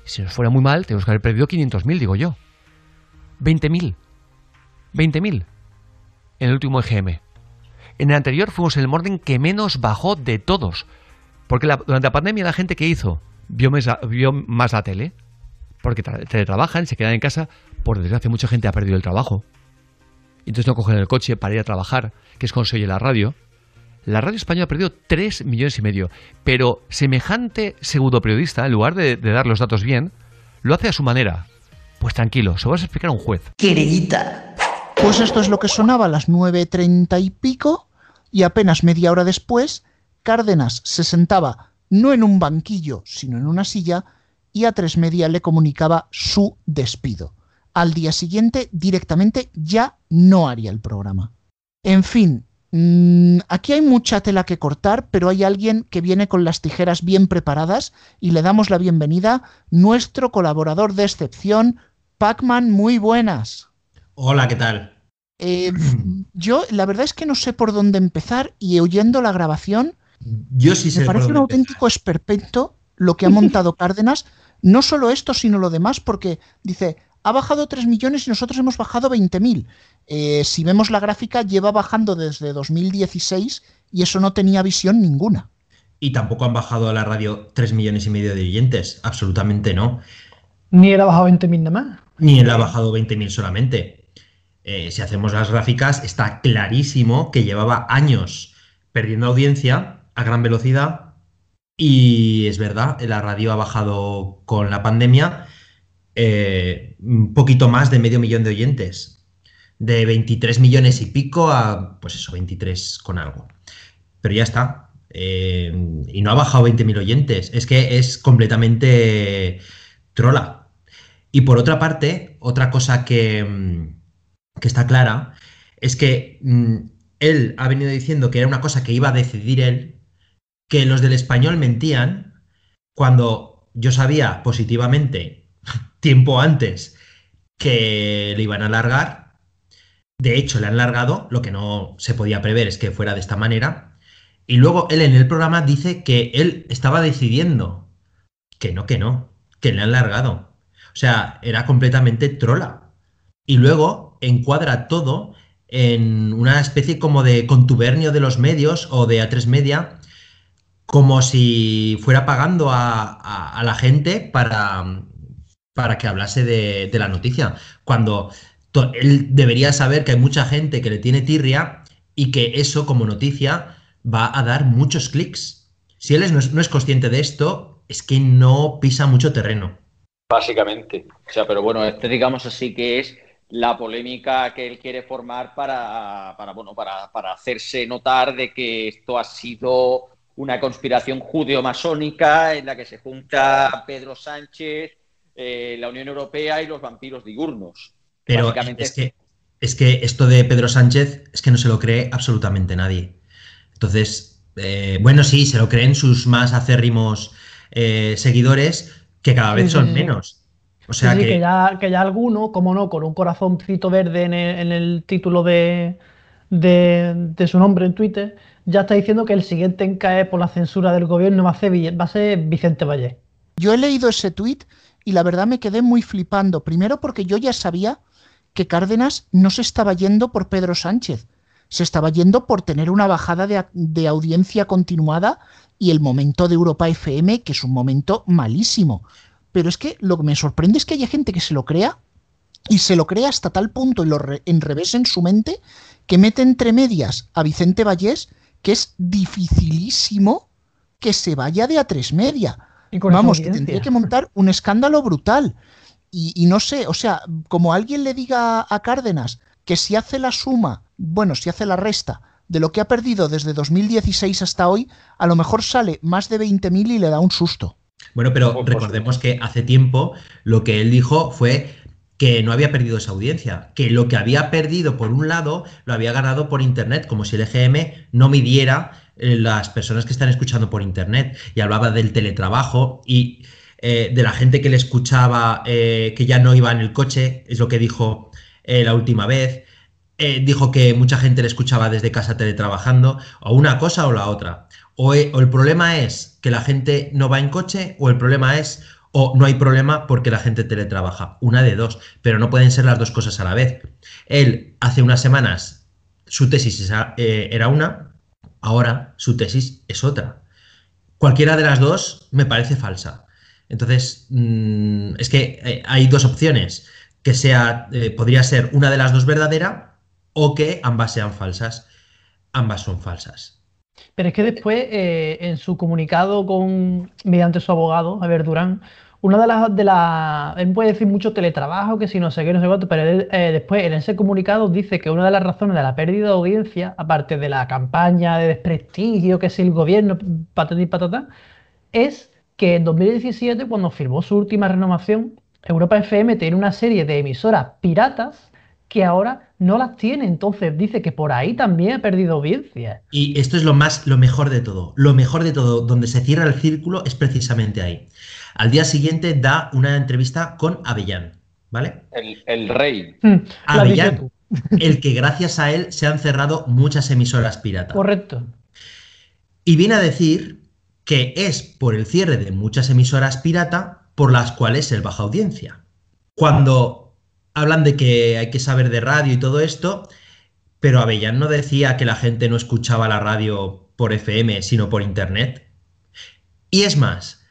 S11: Si nos fuera muy mal, tenemos que haber perdido 500.000, digo yo. 20.000. 20.000. En el último EGM. En el anterior fuimos el orden que menos bajó de todos. Porque durante la pandemia la gente que hizo vio vio más la tele. Porque tra- teletrabajan, se quedan en casa. Por desgracia, mucha gente ha perdido el trabajo. Entonces no cogen el coche para ir a trabajar, que es cuando se oye la radio. La radio española ha perdido 3 millones y medio. Pero semejante pseudo periodista, en lugar de, de dar los datos bien, lo hace a su manera. Pues tranquilo, se lo vas a explicar a un juez.
S2: Querellita. Pues esto es lo que sonaba a las 9.30 y pico y apenas media hora después, Cárdenas se sentaba no en un banquillo, sino en una silla y a tres media le comunicaba su despido. Al día siguiente, directamente, ya no haría el programa. En fin, mm, aquí hay mucha tela que cortar, pero hay alguien que viene con las tijeras bien preparadas y le damos la bienvenida, nuestro colaborador de excepción, Pacman, muy buenas.
S12: Hola, ¿qué tal?
S2: Eh, yo la verdad es que no sé por dónde empezar y oyendo la grabación
S12: Yo sí sé
S2: me parece un auténtico esperpento lo que ha montado Cárdenas. No solo esto, sino lo demás, porque dice, ha bajado 3 millones y nosotros hemos bajado 20.000. Eh, si vemos la gráfica, lleva bajando desde 2016 y eso no tenía visión ninguna.
S12: Y tampoco han bajado a la radio 3 millones y medio de oyentes, absolutamente no.
S5: Ni él ha bajado 20.000 nada más.
S12: Ni él ha bajado 20.000 solamente. Eh, si hacemos las gráficas, está clarísimo que llevaba años perdiendo audiencia a gran velocidad. Y es verdad, la radio ha bajado con la pandemia eh, un poquito más de medio millón de oyentes. De 23 millones y pico a, pues eso, 23 con algo. Pero ya está. Eh, y no ha bajado 20.000 oyentes. Es que es completamente trola. Y por otra parte, otra cosa que, mm, que está clara es que mm, él ha venido diciendo que era una cosa que iba a decidir él, que los del español mentían cuando yo sabía positivamente, tiempo antes, que le iban a alargar. De hecho, le han largado, lo que no se podía prever es que fuera de esta manera. Y luego él en el programa dice que él estaba decidiendo que no, que no, que le han largado. O sea, era completamente trola. Y luego encuadra todo en una especie como de contubernio de los medios o de A3 Media, como si fuera pagando a, a- a la gente para, para que hablase de, la noticia. Cuando él debería saber que hay mucha gente que le tiene tirria y que eso como noticia va a dar muchos clics. Si él es- no, es, no es consciente de esto, es que no pisa mucho terreno.
S3: Básicamente. O sea, pero bueno, este digamos así que es la polémica que él quiere formar para, para bueno, para, para hacerse notar de que esto ha sido una conspiración judeo-masónica en la que se junta Pedro Sánchez, eh, la Unión Europea y los vampiros diurnos.
S12: Pero
S3: Básicamente
S12: es que, es que esto de Pedro Sánchez es que no se lo cree absolutamente nadie. Entonces, eh, bueno, sí, se lo creen sus más acérrimos eh, seguidores, que cada vez son
S5: sí.
S12: menos. O sea
S5: sí,
S12: que,
S5: que ya, que ya alguno, como no, con un corazoncito verde en el, en el título de, de, de su nombre en Twitter, ya está diciendo que el siguiente en caer por la censura del gobierno va a ser, va a ser Vicente Valle.
S2: Yo he leído ese tuit y la verdad me quedé muy flipando. Primero porque yo ya sabía que Cárdenas no se estaba yendo por Pedro Sánchez, se estaba yendo por tener una bajada de, de audiencia continuada y el momento de Europa FM, que es un momento malísimo. Pero es que lo que me sorprende es que haya gente que se lo crea y se lo crea hasta tal punto y lo re- en revés en su mente que mete entre medias a Vicente Vallés que es dificilísimo que se vaya de a tres media.
S5: Y con esa
S2: Vamos, que tendría que montar un escándalo brutal. Y, y no sé, o sea, como alguien le diga a Cárdenas que si hace la suma, bueno, si hace la resta de lo que ha perdido desde 2016 hasta hoy, a lo mejor sale más de 20.000 y le da un susto.
S12: bueno, pero recordemos que hace tiempo lo que él dijo fue que no había perdido esa audiencia, que lo que había perdido por un lado lo había ganado por internet, como si el EGM no midiera las personas que están escuchando por internet. Y hablaba del teletrabajo y eh, de la gente que le escuchaba eh, que ya no iba en el coche, es lo que dijo eh, la última vez. Eh, dijo que mucha gente le escuchaba desde casa teletrabajando, o una cosa o la otra. O, el problema es que la gente no va en coche, o el problema es, o no hay problema porque la gente teletrabaja. Una de dos, pero no pueden ser las dos cosas a la vez. Él, hace unas semanas, su tesis eh, era una, ahora su tesis es otra. Cualquiera de las dos me parece falsa. Entonces, mm, es que eh, hay dos opciones. Que sea, eh, podría ser una de las dos verdadera o que ambas sean falsas. Ambas son falsas.
S5: Pero es que después, eh, en su comunicado con mediante su abogado, Javier Durán, una de las de las él puede decir mucho teletrabajo, que si no sé qué, no sé cuánto, pero eh, después en ese comunicado dice que una de las razones de la pérdida de audiencia, aparte de la campaña de desprestigio que si el gobierno, patata y es que en 2017, cuando firmó su última renovación, Europa FM tiene una serie de emisoras piratas que ahora no las tiene. Entonces dice que por ahí también ha perdido audiencia.
S12: Y esto es lo más, lo mejor de todo. Lo mejor de todo, donde se cierra el círculo, es precisamente ahí. Al día siguiente da una entrevista con Avellán, ¿vale?
S3: El, el rey.
S5: Hmm,
S12: Avellán, el que gracias a él se han cerrado muchas emisoras piratas.
S5: Correcto.
S12: Y viene a decir que es por el cierre de muchas emisoras pirata por las cuales él baja audiencia. Cuando hablan de que hay que saber de radio y todo esto, pero Avellán no decía que la gente no escuchaba la radio por FM, sino por internet. Y es más,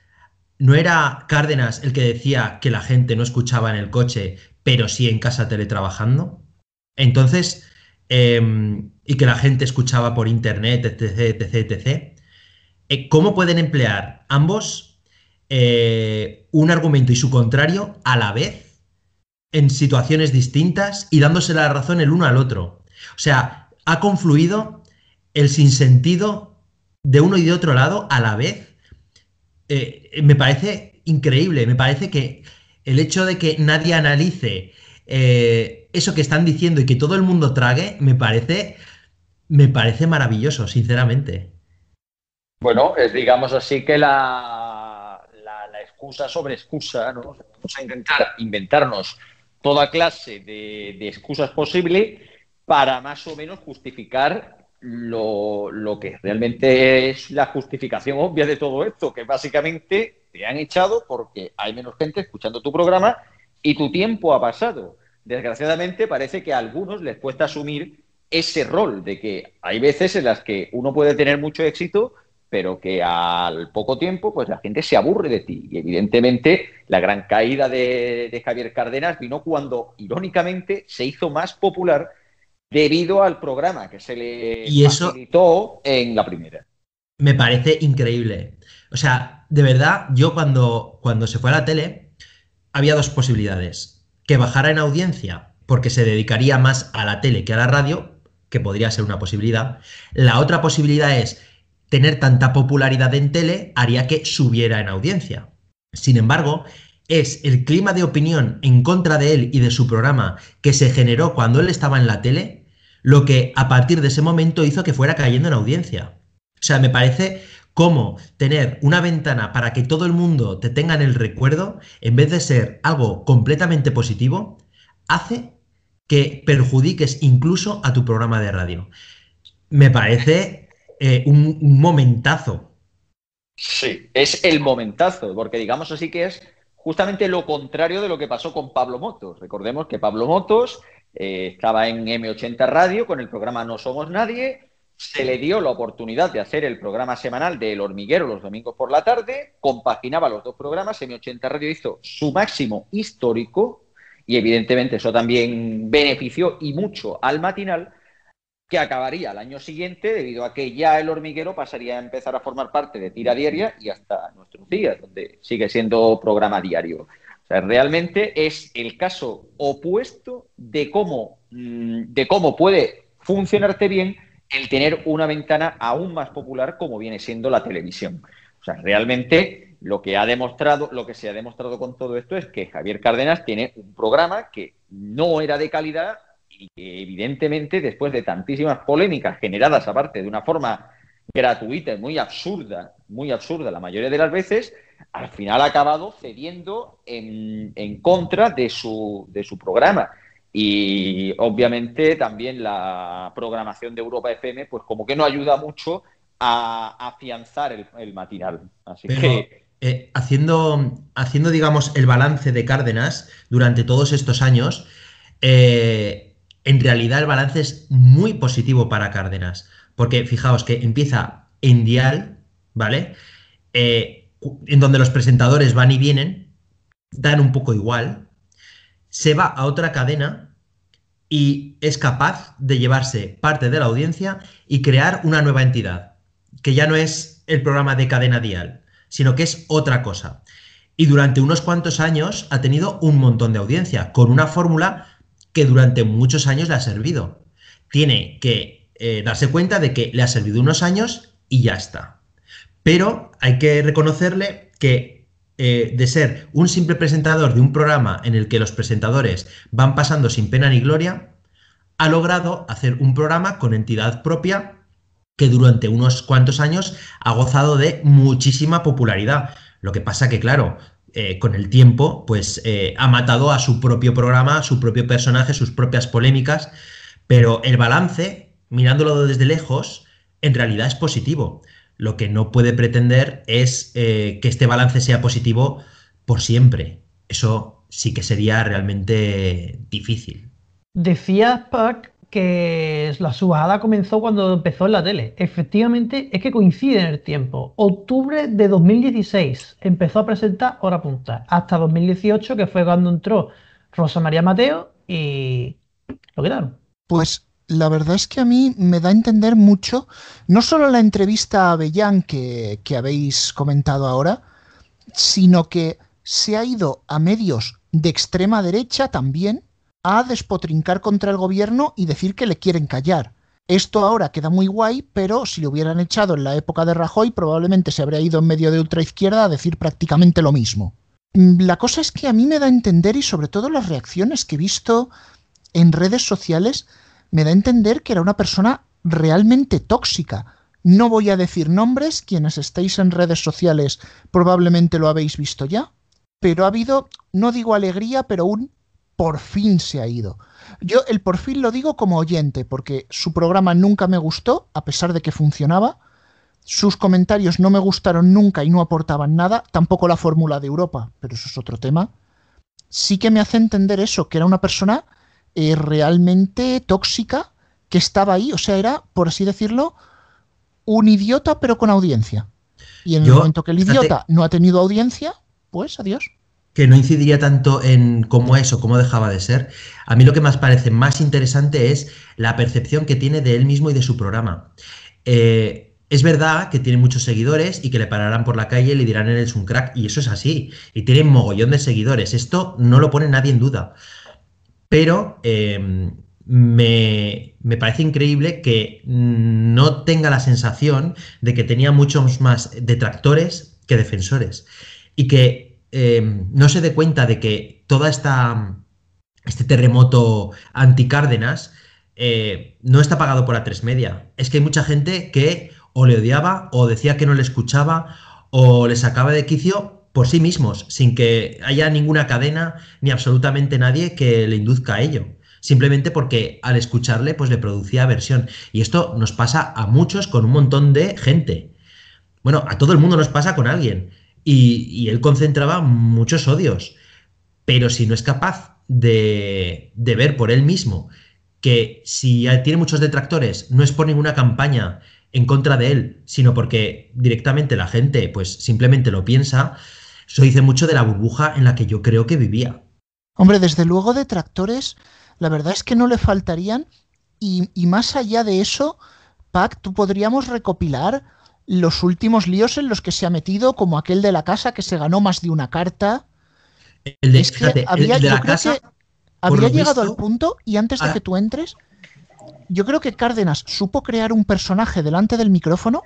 S12: ¿no era Cárdenas el que decía que la gente no escuchaba en el coche, pero sí en casa teletrabajando? Entonces, eh, y que la gente escuchaba por internet, etc., etc., etc. Eh, ¿Cómo pueden emplear ambos eh, un argumento y su contrario a la vez en situaciones distintas y dándose la razón el uno al otro? O sea, ha confluido el sinsentido de uno y de otro lado a la vez. Eh, me parece increíble, me parece que el hecho de que nadie analice eh, eso que están diciendo y que todo el mundo trague, me parece, me parece maravilloso, sinceramente.
S3: Bueno, es digamos así que la, la, excusa sobre excusa, ¿no? Vamos a intentar inventarnos toda clase de, de excusas posibles para más o menos justificar lo, lo que realmente es la justificación obvia de todo esto, que básicamente te han echado porque hay menos gente escuchando tu programa y tu tiempo ha pasado. Desgraciadamente parece que a algunos les cuesta asumir ese rol de que hay veces en las que uno puede tener mucho éxito, pero que al poco tiempo pues la gente se aburre de ti. Y evidentemente la gran caída de, de Javier Cárdenas vino cuando, irónicamente, se hizo más popular debido al programa que se le
S12: Y eso-
S3: facilitó en la primera.
S12: Me parece increíble. O sea, de verdad, yo cuando, cuando se fue a la tele, había dos posibilidades. Que bajara en audiencia porque se dedicaría más a la tele que a la radio, que podría ser una posibilidad. La otra posibilidad es tener tanta popularidad en tele haría que subiera en audiencia. Sin embargo, es el clima de opinión en contra de él y de su programa que se generó cuando él estaba en la tele lo que a partir de ese momento hizo que fuera cayendo en audiencia. O sea, me parece como tener una ventana para que todo el mundo te tenga en el recuerdo, en vez de ser algo completamente positivo, hace que perjudiques incluso a tu programa de radio. Me parece eh, un, un momentazo.
S3: Sí, es el momentazo, porque digamos así que es justamente lo contrario de lo que pasó con Pablo Motos. Recordemos que Pablo Motos eh, estaba en M80 Radio con el programa No Somos Nadie, se le dio la oportunidad de hacer el programa semanal de El Hormiguero los domingos por la tarde, compaginaba los dos programas, M80 Radio hizo su máximo histórico y evidentemente eso también benefició y mucho al matinal, que acabaría el año siguiente debido a que ya el hormiguero pasaría a empezar a formar parte de Tira Diaria y hasta nuestros días, donde sigue siendo programa diario. Realmente es el caso opuesto de cómo, mm, de cómo puede funcionarte bien el tener una ventana aún más popular como viene siendo la televisión. O sea, realmente lo que ha demostrado, lo que se ha demostrado con todo esto es que Javier Cárdenas tiene un programa que no era de calidad y que evidentemente después de tantísimas polémicas generadas aparte de una forma gratuita y muy absurda, muy absurda la mayoría de las veces, al final ha acabado cediendo en, en contra de su, de su programa. Y obviamente también la programación de Europa FM, pues como que no ayuda mucho a afianzar el, el matinal. Así
S12: Pero,
S3: que
S12: eh, haciendo, haciendo, digamos, el balance de Cárdenas durante todos estos años, eh, en realidad el balance es muy positivo para Cárdenas, porque fijaos que empieza en dial, ¿vale? Eh, en donde los presentadores van y vienen, dan un poco igual, se va a otra cadena y es capaz de llevarse parte de la audiencia y crear una nueva entidad, que ya no es el programa de cadena dial, sino que es otra cosa. Y durante unos cuantos años ha tenido un montón de audiencia, con una fórmula que durante muchos años le ha servido. Tiene que eh, darse cuenta de que le ha servido unos años y ya está. Pero hay que reconocerle que eh, de ser un simple presentador de un programa en el que los presentadores van pasando sin pena ni gloria, ha logrado hacer un programa con entidad propia que durante unos cuantos años ha gozado de muchísima popularidad. Lo que pasa que, claro, eh, con el tiempo, pues eh, ha matado a su propio programa, a su propio personaje, sus propias polémicas, pero el balance, mirándolo desde lejos, en realidad es positivo. Lo que no puede pretender es eh, que este balance sea positivo por siempre. Eso sí que sería realmente difícil.
S5: Decía Pac que la subajada comenzó cuando empezó en la tele. Efectivamente, es que coincide en el tiempo. Octubre de 2016 empezó a presentar Hora Punta, hasta 2018, que fue cuando entró Rosa María Mateo y lo quitaron.
S2: Pues la verdad es que a mí me da a entender mucho, no solo la entrevista a Avellán que, que habéis comentado ahora, sino que se ha ido a medios de extrema derecha también a despotrincar contra el gobierno y decir que le quieren callar. Esto ahora queda muy guay, pero si lo hubieran echado en la época de Rajoy, probablemente se habría ido en medio de ultraizquierda a decir prácticamente lo mismo. La cosa es que a mí me da a entender, y sobre todo las reacciones que he visto en redes sociales, me da a entender que era una persona realmente tóxica. No voy a decir nombres, quienes estéis en redes sociales probablemente lo habéis visto ya, pero ha habido, no digo alegría, pero un por fin se ha ido. Yo el por fin lo digo como oyente, porque su programa nunca me gustó, a pesar de que funcionaba. Sus comentarios no me gustaron nunca y no aportaban nada, tampoco la fórmula de Europa, pero eso es otro tema. Sí que me hace entender eso, que era una persona eh, realmente tóxica, que estaba ahí, o sea, era, por así decirlo, un idiota pero con audiencia. Y en
S12: Yo,
S2: el momento que el
S12: fíjate-
S2: idiota no ha tenido audiencia, pues adiós.
S12: que no incidiría tanto en cómo es o cómo dejaba de ser. A mí lo que más parece más interesante es la percepción que tiene de él mismo y de su programa. Eh, es verdad que tiene muchos seguidores y que le pararán por la calle y le dirán eres un crack, y eso es así, y tiene mogollón de seguidores, esto no lo pone nadie en duda. Pero em, me, me, parece increíble que no tenga la sensación de que tenía muchos más detractores que defensores, y que em, no se dé cuenta de que toda esta este terremoto anti-Cárdenas eh, no está pagado por A3 Media. Es que hay mucha gente que o le odiaba o decía que no le escuchaba o le sacaba de quicio por sí mismos, sin que haya ninguna cadena ni absolutamente nadie que le induzca a ello. Simplemente porque al escucharle pues le producía aversión. Y esto nos pasa a muchos con un montón de gente. Bueno, a todo el mundo nos pasa con alguien. Y, él concentraba muchos odios. Pero si no es capaz de, de ver por él mismo que si tiene muchos detractores no es por ninguna campaña en contra de él, sino porque directamente la gente pues simplemente lo piensa, eso dice mucho de la burbuja en la que yo creo que vivía.
S2: Hombre, desde luego detractores, la verdad es que no le faltarían y, y más allá de eso, Pac, tú podríamos recopilar los últimos líos en los que se ha metido, como aquel de la casa que se ganó más de una carta.
S12: El de,
S2: Es que
S12: fíjate, el
S2: había-
S12: de la casa,
S2: había llegado
S12: visto-
S2: al punto, y antes de que tú entres, yo creo que Cárdenas supo crear un personaje delante del micrófono,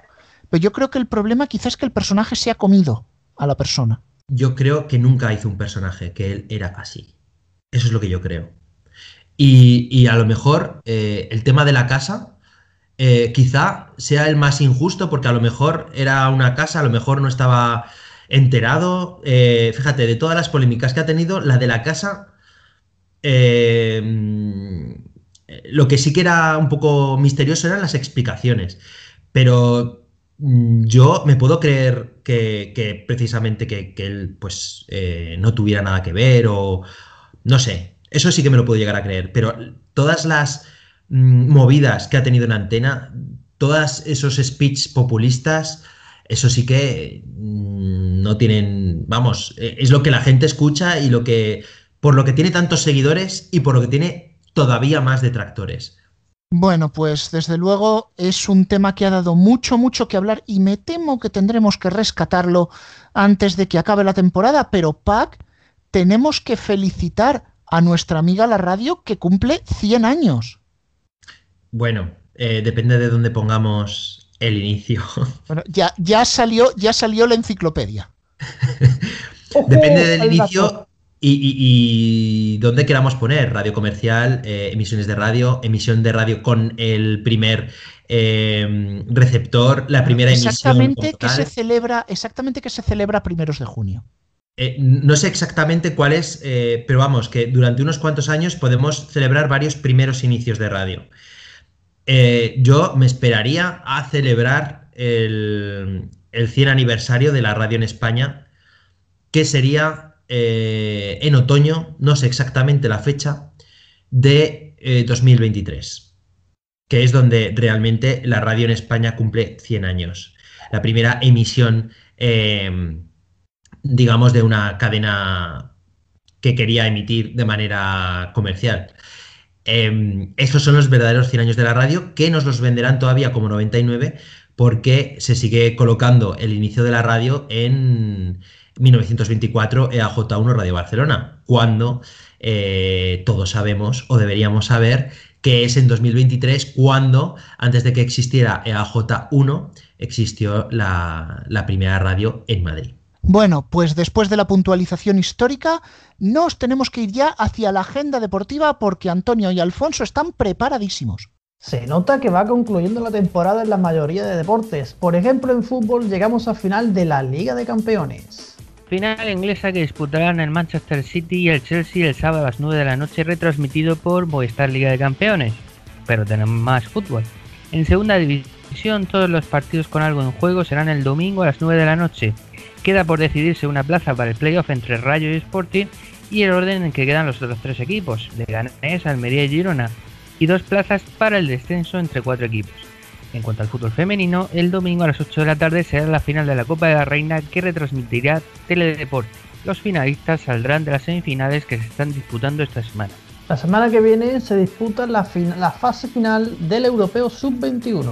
S2: pero yo creo que el problema quizás es que el personaje se ha comido a la persona.
S12: Yo creo que nunca hizo un personaje, que él era así. Eso es lo que yo creo. Y, y a lo mejor eh, el tema de la casa eh, quizá sea el más injusto porque a lo mejor era una casa, a lo mejor no estaba enterado. Eh, fíjate, de todas las polémicas que ha tenido, la de la casa, lo que sí que era un poco misterioso eran las explicaciones. Pero yo me puedo creer que, precisamente que, él pues eh, no tuviera nada que ver o no sé, eso sí que me lo puedo llegar a creer, pero todas las mm, movidas que ha tenido en antena, todos esos speech populistas, eso sí que mm, no tienen, vamos, eh, es lo que la gente escucha y lo que, por lo que tiene tantos seguidores y por lo que tiene todavía más detractores.
S2: Bueno, pues desde luego es un tema que ha dado mucho, mucho que hablar y me temo que tendremos que rescatarlo antes de que acabe la temporada, pero Pac, tenemos que felicitar a nuestra amiga la radio que cumple 100 años.
S12: Bueno, eh, depende de dónde pongamos el inicio.
S2: Bueno, ya, ya, salió, ya salió la enciclopedia.
S12: Depende del
S5: el
S12: inicio
S5: dato.
S12: Y, y- y dónde queramos poner. Radio comercial, eh, emisiones de radio, emisión de radio con el primer eh, receptor, la primera emisión.
S2: Exactamente
S12: como
S2: que se celebra, exactamente que se celebra primeros de junio.
S12: Eh, no sé exactamente cuál es, eh, pero vamos, que durante unos cuantos años podemos celebrar varios primeros inicios de radio. Eh, yo me esperaría a celebrar el, el 100 aniversario de la radio en España, que sería eh, en otoño, no sé exactamente la fecha, de eh, 2023, que es donde realmente la radio en España cumple 100 años. La primera emisión, eh, digamos, de una cadena que quería emitir de manera comercial. Eh, estos son los verdaderos 100 años de la radio, que nos los venderán todavía como 99, porque se sigue colocando el inicio de la radio en 1924 EAJ1 Radio Barcelona, cuando eh, todos sabemos o deberíamos saber que es en 2023 cuando, antes de que existiera EAJ1, existió la, la primera radio en Madrid.
S2: Bueno, pues después de la puntualización histórica, nos tenemos que ir ya hacia la agenda deportiva porque Antonio y Alfonso están preparadísimos.
S5: Se nota que va concluyendo la temporada en la mayoría de deportes. Por ejemplo, en fútbol llegamos al final de la Liga de Campeones.
S7: Final inglesa que disputarán el Manchester City y el Chelsea el sábado a las 9 de la noche, retransmitido por Movistar Liga de Campeones. Pero tenemos más fútbol. En segunda división, todos los partidos con algo en juego serán el domingo a las 9 de la noche. Queda por decidirse una plaza para el playoff entre Rayo y Sporting y el orden en que quedan los otros tres equipos, Leganés, Almería y Girona, y dos plazas para el descenso entre cuatro equipos. En cuanto al fútbol femenino, el domingo a las 8 de la tarde será la final de la Copa de la Reina que retransmitirá Teledeporte. Los finalistas saldrán de las semifinales que se están disputando esta semana.
S5: La semana que viene se disputa la, fase final del Europeo Sub-21.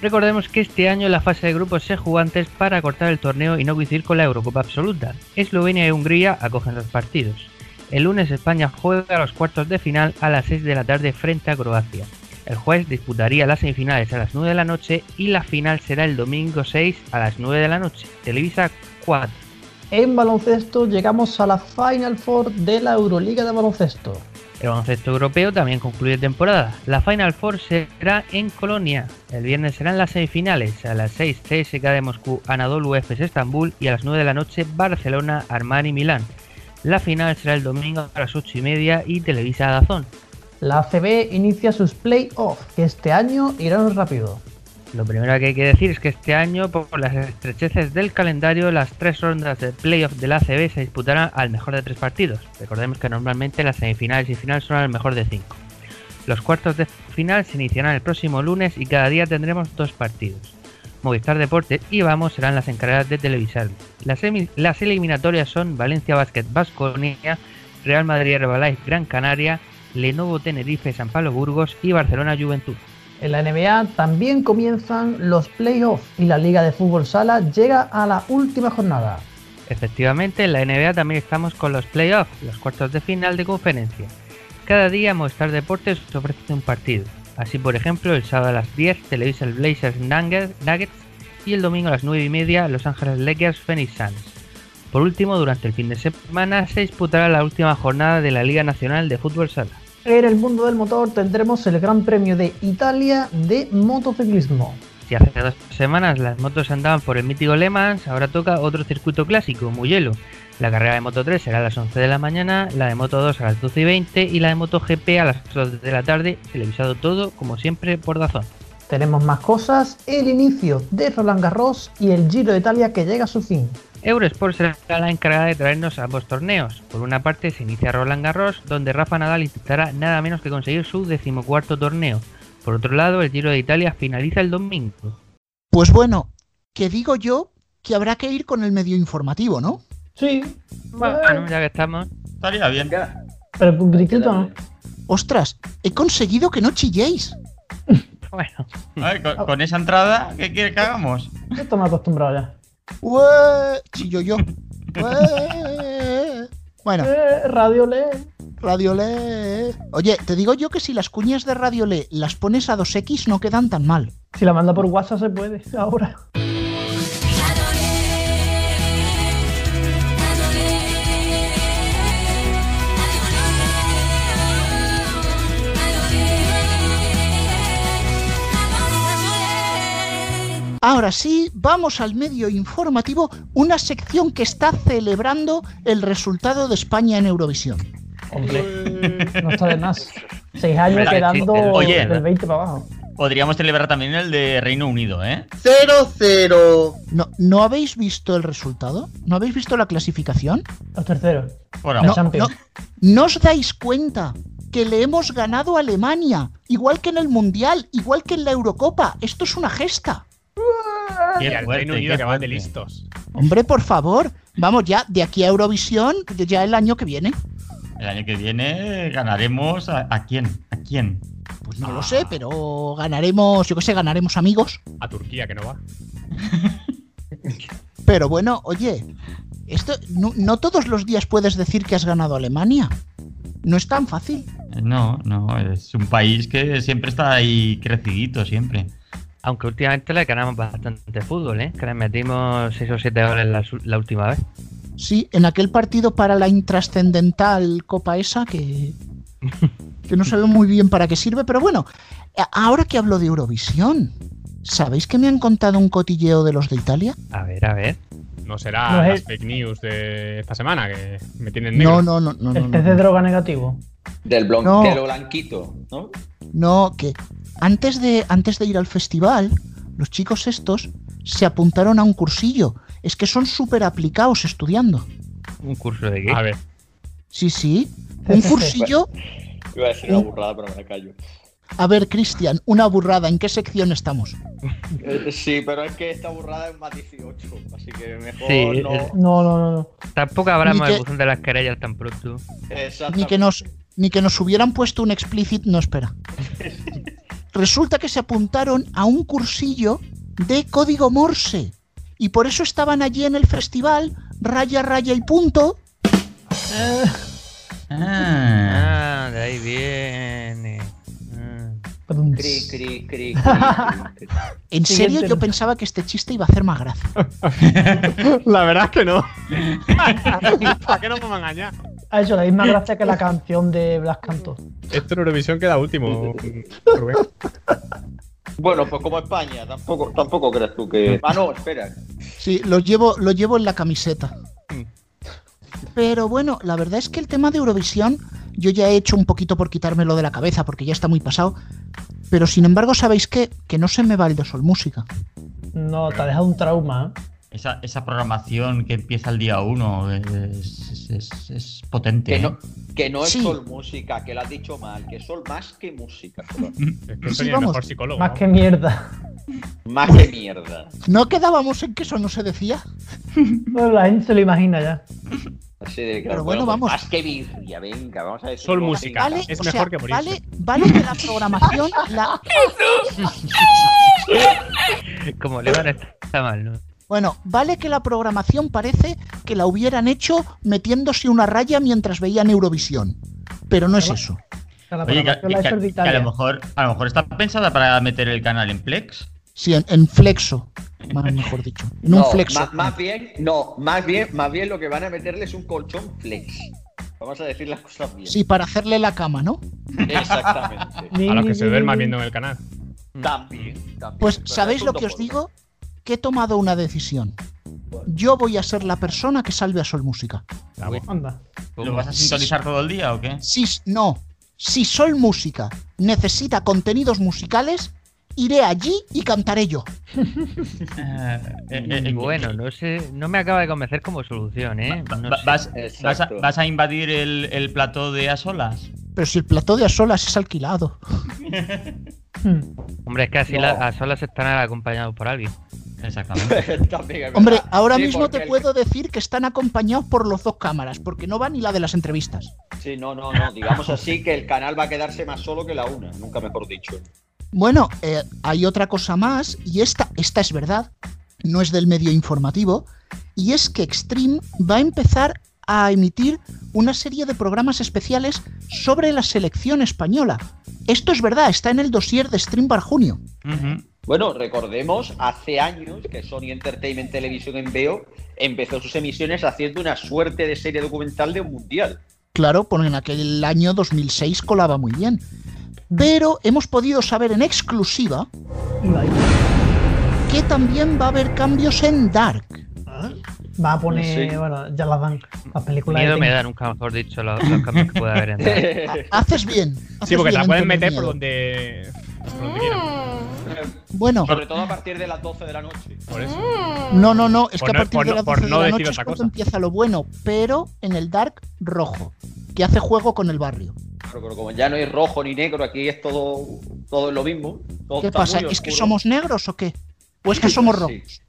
S7: Recordemos que este año la fase de grupos se jugó antes para cortar el torneo y no coincidir con la Eurocopa absoluta. Eslovenia y Hungría acogen los partidos. El lunes España juega los cuartos de final a las 6 de la tarde frente a Croacia. El juez disputaría las semifinales a las 9 de la noche y la final será el domingo 6 a las 9 de la noche. Televisa 4.
S5: En baloncesto llegamos a la Final Four de la Euroliga de baloncesto.
S7: El baloncesto europeo también concluye temporada. La Final Four será en Colonia. El viernes serán las semifinales. A las 6 CSK de Moscú, Anadolu Efes Estambul y a las 9 de la noche Barcelona, Armani Milán. La final será el domingo a las 8 y media y Televisa Dazón.
S5: La ACB inicia sus playoffs, que este año irán rápido.
S7: Lo primero que hay que decir es que este año, por las estrecheces del calendario, las tres rondas de playoff de la ACB se disputarán al mejor de tres partidos. Recordemos que normalmente las semifinales y finales son al mejor de cinco. Los cuartos de final se iniciarán el próximo lunes y cada día tendremos dos partidos. Movistar Deportes y Vamos serán las encargadas de televisar. Las, eliminatorias son Valencia Basket Basconia, Real Madrid Herbalife Gran Canaria, Lenovo Tenerife San Pablo Burgos y Barcelona Juventud.
S5: En la NBA también comienzan los playoffs y la Liga de Fútbol Sala llega a la última jornada.
S7: Efectivamente, en la NBA también estamos con los playoffs, los cuartos de final de conferencia. Cada día Movistar Deportes ofrece un partido. Así, por ejemplo, el sábado a las 10 televisa el Blazers Nuggets y el domingo a las 9 y media Los Ángeles Lakers Phoenix Suns. Por último, durante el fin de semana se disputará la última jornada de la Liga Nacional de Fútbol Sala.
S5: En el mundo del motor tendremos el Gran Premio de Italia de motociclismo.
S7: Si hace dos semanas las motos andaban por el mítico Le Mans, ahora toca otro circuito clásico, Mugello. La carrera de Moto 3 será a las 11 de la mañana, la de Moto 2 a las 12 y 20 y la de Moto GP a las 2 de la tarde, televisado todo, como siempre, por Dazón.
S5: Tenemos más cosas, el inicio de Roland Garros y el Giro de Italia que llega a su fin.
S7: Eurosport será la encargada de traernos ambos torneos. Por una parte se inicia Roland Garros, donde Rafa Nadal intentará nada menos que conseguir su decimocuarto torneo. Por otro lado, el Giro de Italia finaliza el domingo.
S2: Pues bueno, que digo yo que habrá que ir con el medio informativo, ¿no?
S5: Sí.
S7: Bueno, ya que estamos.
S4: Estaría bien.
S5: Pero un gritito no.
S2: Ostras, he conseguido que no chilléis.
S7: Bueno.
S4: Ay, con, con esa entrada, ¿qué quiere que hagamos?
S5: Esto me he acostumbrado ya.
S2: ¡Ué! Chillo yo. ¡Ué! Bueno,
S5: Eh, Radio Le.
S2: Radio Le. Oye, te digo yo que si las cuñas de Radio Le las pones a 2X no quedan tan mal.
S5: Si la manda por WhatsApp se puede ahora.
S2: Ahora sí, vamos al medio informativo, una sección que está celebrando el resultado de España en Eurovisión.
S5: Hombre, no está de más. Seis años quedando
S4: oye.
S5: del 20 para abajo.
S4: Podríamos celebrar también el de Reino Unido, ¿eh?
S2: 0-0. ¿No, ¿No habéis visto el resultado? ¿No habéis visto la clasificación?
S5: Los terceros.
S4: Ahora.
S2: No, no, ¿No os dais cuenta que le hemos ganado a Alemania? Igual que en el Mundial, igual que en la Eurocopa. Esto es una gesta.
S6: Y al Reino Unido que van de listos.
S2: Hombre, por favor. Vamos ya, de aquí a Eurovisión, ya el año que viene.
S4: El año que viene ganaremos a, ¿a quién? ¿A quién?
S2: Pues no lo sé, pero ganaremos, yo qué sé, ganaremos amigos.
S6: A Turquía, que no va.
S2: Pero bueno, oye, esto no, no todos los días puedes decir que has ganado a Alemania. No es tan fácil.
S4: No, no, es un país que siempre está ahí crecidito, siempre.
S7: Aunque últimamente le ganamos bastante fútbol, ¿eh? Que le metimos 6 o 7 goles la, última vez.
S2: Sí, en aquel partido para la intrascendental Copa esa que, que no sabe muy bien para qué sirve, pero bueno, a- ahora que hablo de Eurovisión, ¿sabéis que me han contado un cotilleo de los de Italia?
S7: A ver, a ver.
S6: No será
S5: No es-
S6: las fake news de esta semana que me tienen negro.
S2: No, no, no, no, no.
S5: El test de
S2: no.
S5: droga negativo.
S3: Del, de blanquito, ¿no?
S2: No, que antes de, antes de ir al festival, los chicos estos se apuntaron a un cursillo. Es que son súper aplicados estudiando.
S7: ¿Un curso de qué?
S6: A ver,
S2: Sí, sí. Un cursillo.
S3: Iba a decir una burrada, pero me la callo.
S2: A ver, Cristian, una burrada. ¿En qué sección estamos?
S3: Eh, sí, pero es que esta burrada es más 18, así que mejor
S7: Sí,
S3: no.
S5: No, no, no. no.
S7: Tampoco hablamos
S2: que-
S7: buzón de las querellas tan pronto.
S2: Ni que nos, ni que nos hubieran puesto un explicit. No, espera. resulta que se apuntaron a un cursillo de código Morse. Y por eso estaban allí en el festival, raya, raya y punto.
S7: Ah, de ahí viene.
S3: Cri, cri, cri, cri, cri.
S2: En serio, yo pensaba que este chiste iba a hacer más gracia.
S6: La verdad es que no. ¿Para qué nos vamos a engañar?
S5: Ha hecho la misma gracia que la canción de Blas Canto.
S6: Esto en Eurovisión queda último, Rubén.
S3: Bueno, pues como España, tampoco, tampoco crees tú que. Ah, no, espera.
S2: Sí, lo llevo, lo llevo en la camiseta. Pero bueno, la verdad es que el tema de Eurovisión yo ya he hecho un poquito por quitármelo de la cabeza porque ya está muy pasado. Pero sin embargo, ¿sabéis qué? Que no se me va el de Sol Música.
S5: No, te ha dejado un trauma. ¿eh?
S4: Esa, esa programación que empieza el día 1 es, es- es potente.
S3: Que
S4: ¿eh?
S3: no, que no es
S2: Sí.
S3: sol música, que lo has dicho mal, que es sol más que música. perdón.
S6: Es que
S2: Sí,
S6: soy el
S2: vamos.
S6: mejor psicólogo.
S5: Más
S6: ¿no?
S5: que mierda.
S3: Más que mierda.
S2: ¿No quedábamos en que eso no se decía?
S5: Bueno, la gente se lo imagina ya.
S3: Así de que,
S2: Pero bueno, vamos.
S3: Más que birria, venga, vamos a decir.
S6: Sol música.
S2: Vale,
S6: Es
S2: o
S6: mejor
S2: sea,
S6: que morirse.
S2: vale, vale que la programación la,
S7: Como le van a estar mal, ¿no?
S2: Bueno, vale que la programación parece que la hubieran hecho metiéndose una raya mientras veían Eurovisión. Pero no es eso.
S4: Oye, que, que- que a lo mejor, a lo mejor está pensada para meter el canal en Plex.
S2: Sí, en, en flexo, más mejor dicho. En un flexo.
S3: Más, más bien, no, más bien, más bien lo que van a meterle es un colchón flex. Vamos a decir las cosas bien.
S2: Sí, para hacerle la cama, ¿no?
S3: Exactamente.
S6: A los que se
S5: ni.
S6: viendo en el canal.
S3: También, también.
S2: Pues,
S3: Pero
S2: ¿sabéis lo que os digo? Que he tomado una decisión. Yo voy a ser la persona que salve a Sol Música.
S5: Anda.
S4: ¿Lo vas a sintonizar todo el día o qué?
S2: Si, no, si Sol Música necesita contenidos musicales, iré allí y cantaré yo.
S4: Eh, eh, eh,
S7: Bueno, no sé, no me acaba de convencer como solución, ¿eh?
S4: Va-
S7: No
S4: va-
S7: sé.
S4: vas, vas a,
S3: Exacto.
S4: vas a invadir el, el plató de a solas?
S2: Pero si el plató de a solas es alquilado.
S7: Hombre, es que así
S3: No.
S7: la- a solas estarán acompañados por alguien.
S4: Exactamente.
S2: Hombre, ahora
S3: Sí,
S2: mismo te
S3: el-
S2: puedo decir que están acompañados por los dos cámaras, porque no va ni la de las entrevistas.
S3: Sí, no, no, no. Digamos así que el canal va a quedarse más solo que la una, nunca mejor dicho.
S2: Bueno, eh, hay otra cosa más, y esta, esta es verdad, no es del medio informativo, y es que Extreme va a empezar a emitir una serie de programas especiales sobre la selección española. Esto es verdad, está en el dossier de Stream para junio.
S3: Bueno, recordemos, hace años que Sony Entertainment Television en Veo empezó sus emisiones haciendo una suerte de serie documental de un mundial.
S2: Claro, pues en aquel año 2006 colaba muy bien. Pero hemos podido saber en exclusiva que también va a haber cambios en Dark.
S5: Va a poner,
S3: Sí.
S5: bueno, ya las dan. Las películas de
S7: Miedo me da, nunca mejor dicho, los, los cambios que pueda haber en Dark.
S2: Haces bien.
S6: Sí,
S2: haces
S6: porque te
S2: bien
S6: la
S2: en
S6: pueden meter por
S2: miedo.
S6: donde, por donde quieran.
S2: Bueno,
S3: Sobre todo a partir de las 12 de la noche.
S6: Por eso.
S2: no, no, no, es
S6: Por
S2: que a
S6: no-
S2: partir
S6: por
S2: de
S6: no-
S2: las
S6: por
S2: 12
S6: no
S2: de la noche es cuando empieza lo bueno, pero en el Dark rojo, que hace juego con el barrio.
S3: Pero, pero como ya no hay rojo ni negro, aquí es todo, todo lo mismo. todo
S2: ¿Qué pasa? ¿Es que somos negros o qué? ¿O es que somos
S3: Sí.
S2: rojos?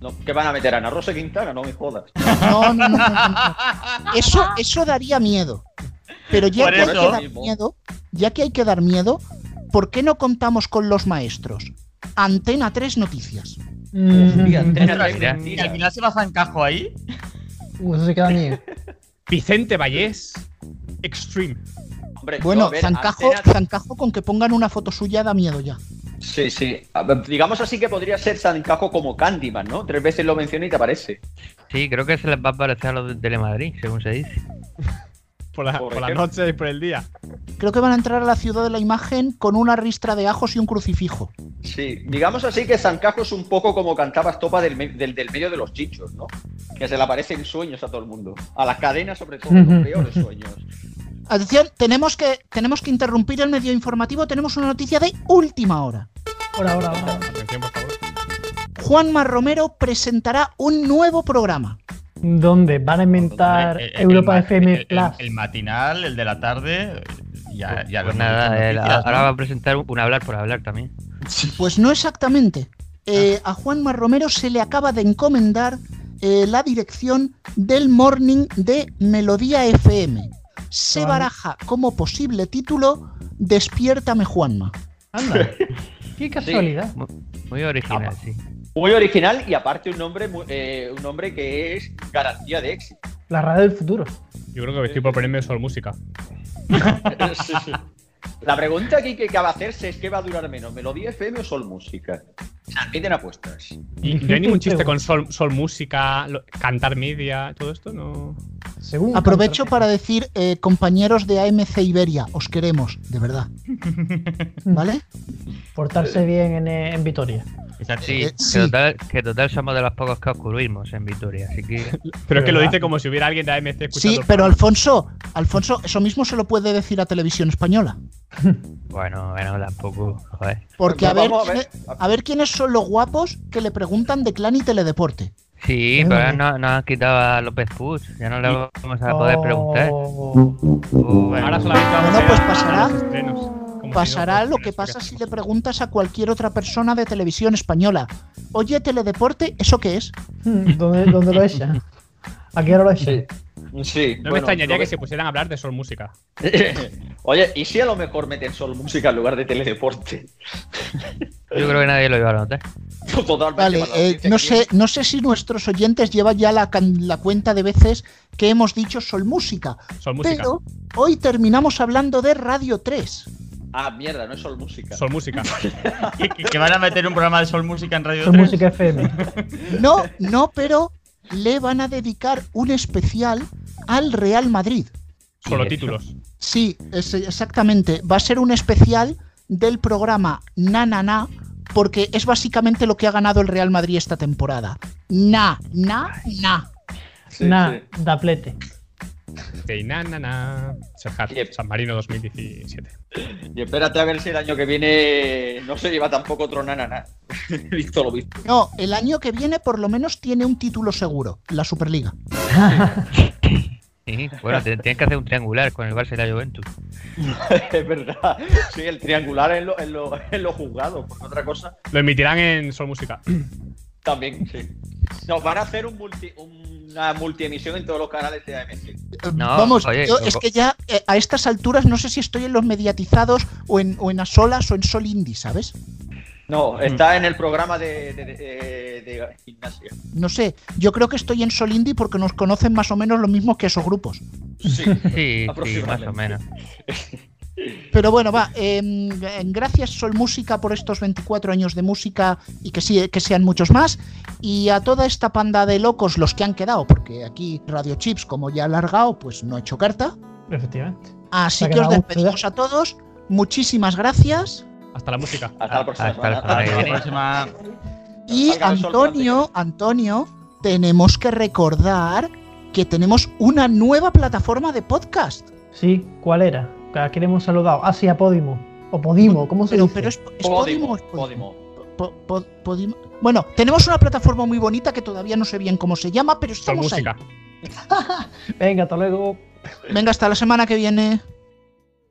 S3: No, ¿Qué van a meter? ¿Ana Rosa Quintana? No me jodas.
S2: No, no, no, no, no, no. Eso, eso daría miedo. Pero ya
S4: Por
S2: que hay que dar miedo, ya que hay que dar miedo, ¿por qué no contamos con los maestros? Antena 3 Noticias.
S5: Mm,
S3: Hostia, Antena
S7: Ostras,
S3: 3,
S7: mira.
S4: ¿Y al final se va Zancajo ahí?
S5: uh, eso se queda miedo.
S6: Vicente Vallés Extreme.
S3: Hombre,
S2: Bueno,
S3: a ver,
S2: Zancajo,
S3: Antena-
S2: Zancajo con que pongan una foto suya da miedo ya.
S3: Sí, sí. Ver, Digamos así que podría ser Zancajo como Candyman, ¿no? Tres veces lo menciona y te aparece.
S7: Sí, creo que se les va a parecer a los de Telemadrid, según se dice.
S6: Por la,
S3: Por
S6: por la
S3: ejemplo.
S6: noche y por el día.
S2: Creo que van a entrar a la ciudad de la imagen con una ristra de ajos y un crucifijo.
S3: Sí, digamos así que Zancajo es un poco como cantaba Estopa del, del, del medio de los chichos, ¿no? Que se le aparecen sueños a todo el mundo. A las cadenas, sobre todo, los peores sueños.
S2: Atención, tenemos que, tenemos que interrumpir el medio informativo. Tenemos una noticia de última hora.
S5: Ahora, ahora, ahora.
S6: Atención, por favor.
S2: Juanma Romero presentará un nuevo programa.
S5: ¿Dónde? Van a inventar
S4: El- el-
S5: Europa
S4: el
S5: FM Plus.
S4: El, matinal, el de la tarde. Ya,
S7: Pues nada,
S4: noticias,
S7: ahora
S4: ¿no?
S7: va a presentar un hablar por hablar también.
S2: Pues no exactamente. Eh, a Juanma Romero se le acaba de encomendar eh, la dirección del morning de Melodía FM. Se baraja como posible título Despiértame Juanma.
S5: Anda. Qué casualidad.
S7: Mu- Muy original, sí.
S3: Muy original y aparte un nombre, eh, un nombre que es garantía de éxito.
S5: La radio del futuro.
S6: Yo creo que estoy por ponerme Sol Música.
S3: Sí, sí. La pregunta aquí que cabe hacerse es qué va a durar menos, Melodía FM o Sol Música. Se admiten apuestas.
S6: Y no hay ningún chiste con Sol, Sol Música, lo- cantar media, todo esto, ¿no?
S5: Según
S2: Aprovecho para decir, eh, compañeros de AMC Iberia, os queremos, de verdad. ¿Vale?
S5: portarse bien en, eh, en Vitoria.
S4: Exacto.
S7: Sí,
S2: Eh,
S7: que. Total, que total somos de los pocos que ocurrimos en Vitoria, así que
S6: Pero es que lo dice como si hubiera alguien de AMC escuchando.
S2: Sí, pero. Alfonso, Alfonso, eso mismo se lo puede decir a Televisión Española.
S7: Bueno, bueno, tampoco, joder.
S2: Porque a
S3: Pues
S2: ver,
S3: a
S2: quiénes-
S3: ver.
S2: a ver quiénes son los guapos que le preguntan de clan y teledeporte.
S7: Sí,
S5: Es
S7: pero no, nos han quitado a López Puig, ya no le vamos a poder preguntar.
S5: Oh,
S7: Uh, bueno.
S6: Ahora solamente vamos
S2: Bueno, pues
S6: a
S2: pasará.
S6: estrenos,
S2: Pasará
S6: no
S2: lo que pasa si le preguntas a cualquier otra persona de Televisión Española. Oye, teledeporte, ¿eso qué es?
S5: ¿Dónde, dónde lo echan? ¿A qué hora lo echan?
S3: Sí.
S6: No me extrañaría que
S3: ve-
S6: se pusieran a hablar de Sol Música.
S3: Oye, ¿y si a lo mejor meten Sol Música en lugar de teledeporte?
S7: Yo creo que nadie lo iba a notar.
S3: Totalmente.
S2: Vale, eh, no
S3: que
S2: sé, no sé si nuestros oyentes llevan ya la, la cuenta de veces que hemos dicho Sol Música,
S6: Sol Música.
S2: pero hoy terminamos hablando de Radio 3.
S3: Ah, mierda, no es Sol Música.
S6: Sol Música.
S4: Que, que- que van a meter un programa de Sol Música en Radio
S5: Son
S4: 3.
S5: música FM.
S2: No, no, pero le van a dedicar un especial al Real Madrid.
S6: Solo títulos.
S2: Sí, es- exactamente. Va a ser un especial del programa Na Na Na, porque es básicamente lo que ha ganado el Real Madrid esta temporada. Na, na, na.
S3: Sí,
S5: Nah,
S3: sí.
S5: daplete.
S6: De na, na, na. Serhat,
S3: Yep.
S6: San Marino 2017.
S3: Y espérate a ver si el año que viene no se lleva tampoco otro nanana. visto lo visto.
S2: No, el año que viene por lo menos tiene un título seguro, la Superliga.
S7: Sí, bueno, tienes que hacer un triangular con el Barça y la Juventus.
S3: es verdad. Sí, el triangular en lo, en lo, en lo juzgado, por otra cosa.
S6: Lo emitirán en Sol Música.
S3: También, sí. Nos van a hacer un multi, una multiemisión en todos los canales de AMC.
S7: No,
S2: Vamos,
S7: oye,
S2: yo es que ya eh, a estas alturas no sé si estoy en los mediatizados o en, o en a solas o en Sol Indie, ¿sabes?
S3: No, está en el programa de, de, de- de gimnasia.
S2: No sé, yo creo que estoy en Sol Indie porque nos conocen más o menos lo mismo que esos grupos.
S3: Sí,
S7: Sí, sí, más
S3: aproximadamente.
S7: o menos.
S2: Pero bueno, va, em, em, gracias Sol Música por estos 24 años de música y que, sí, que sean muchos más. Y a toda esta panda de locos, los que han quedado, porque aquí Radio Chips, como ya ha alargado, pues no ha hecho carta.
S5: Efectivamente.
S2: Así que os
S5: ¿eh?
S2: despedimos a todos. Muchísimas gracias.
S6: Hasta la música.
S3: Hasta la próxima
S7: Hasta la
S3: semana.
S4: Hasta próxima.
S2: Y Antonio, Antonio, tenemos que recordar que tenemos una nueva plataforma de podcast.
S5: Sí, ¿cuál era? ¿A quién hemos saludado? Ah, sí, a Podimo. O Podimo, ¿cómo se
S2: Pero,
S5: dice?
S2: pero es, es
S3: Podimo,
S2: Podimo, es Podimo?
S3: Podimo.
S2: Po- po- Podimo. Bueno, tenemos una plataforma muy bonita que todavía no sé bien cómo se llama, pero estamos ahí.
S6: Música.
S5: Venga, hasta luego.
S2: Venga, hasta la semana que viene.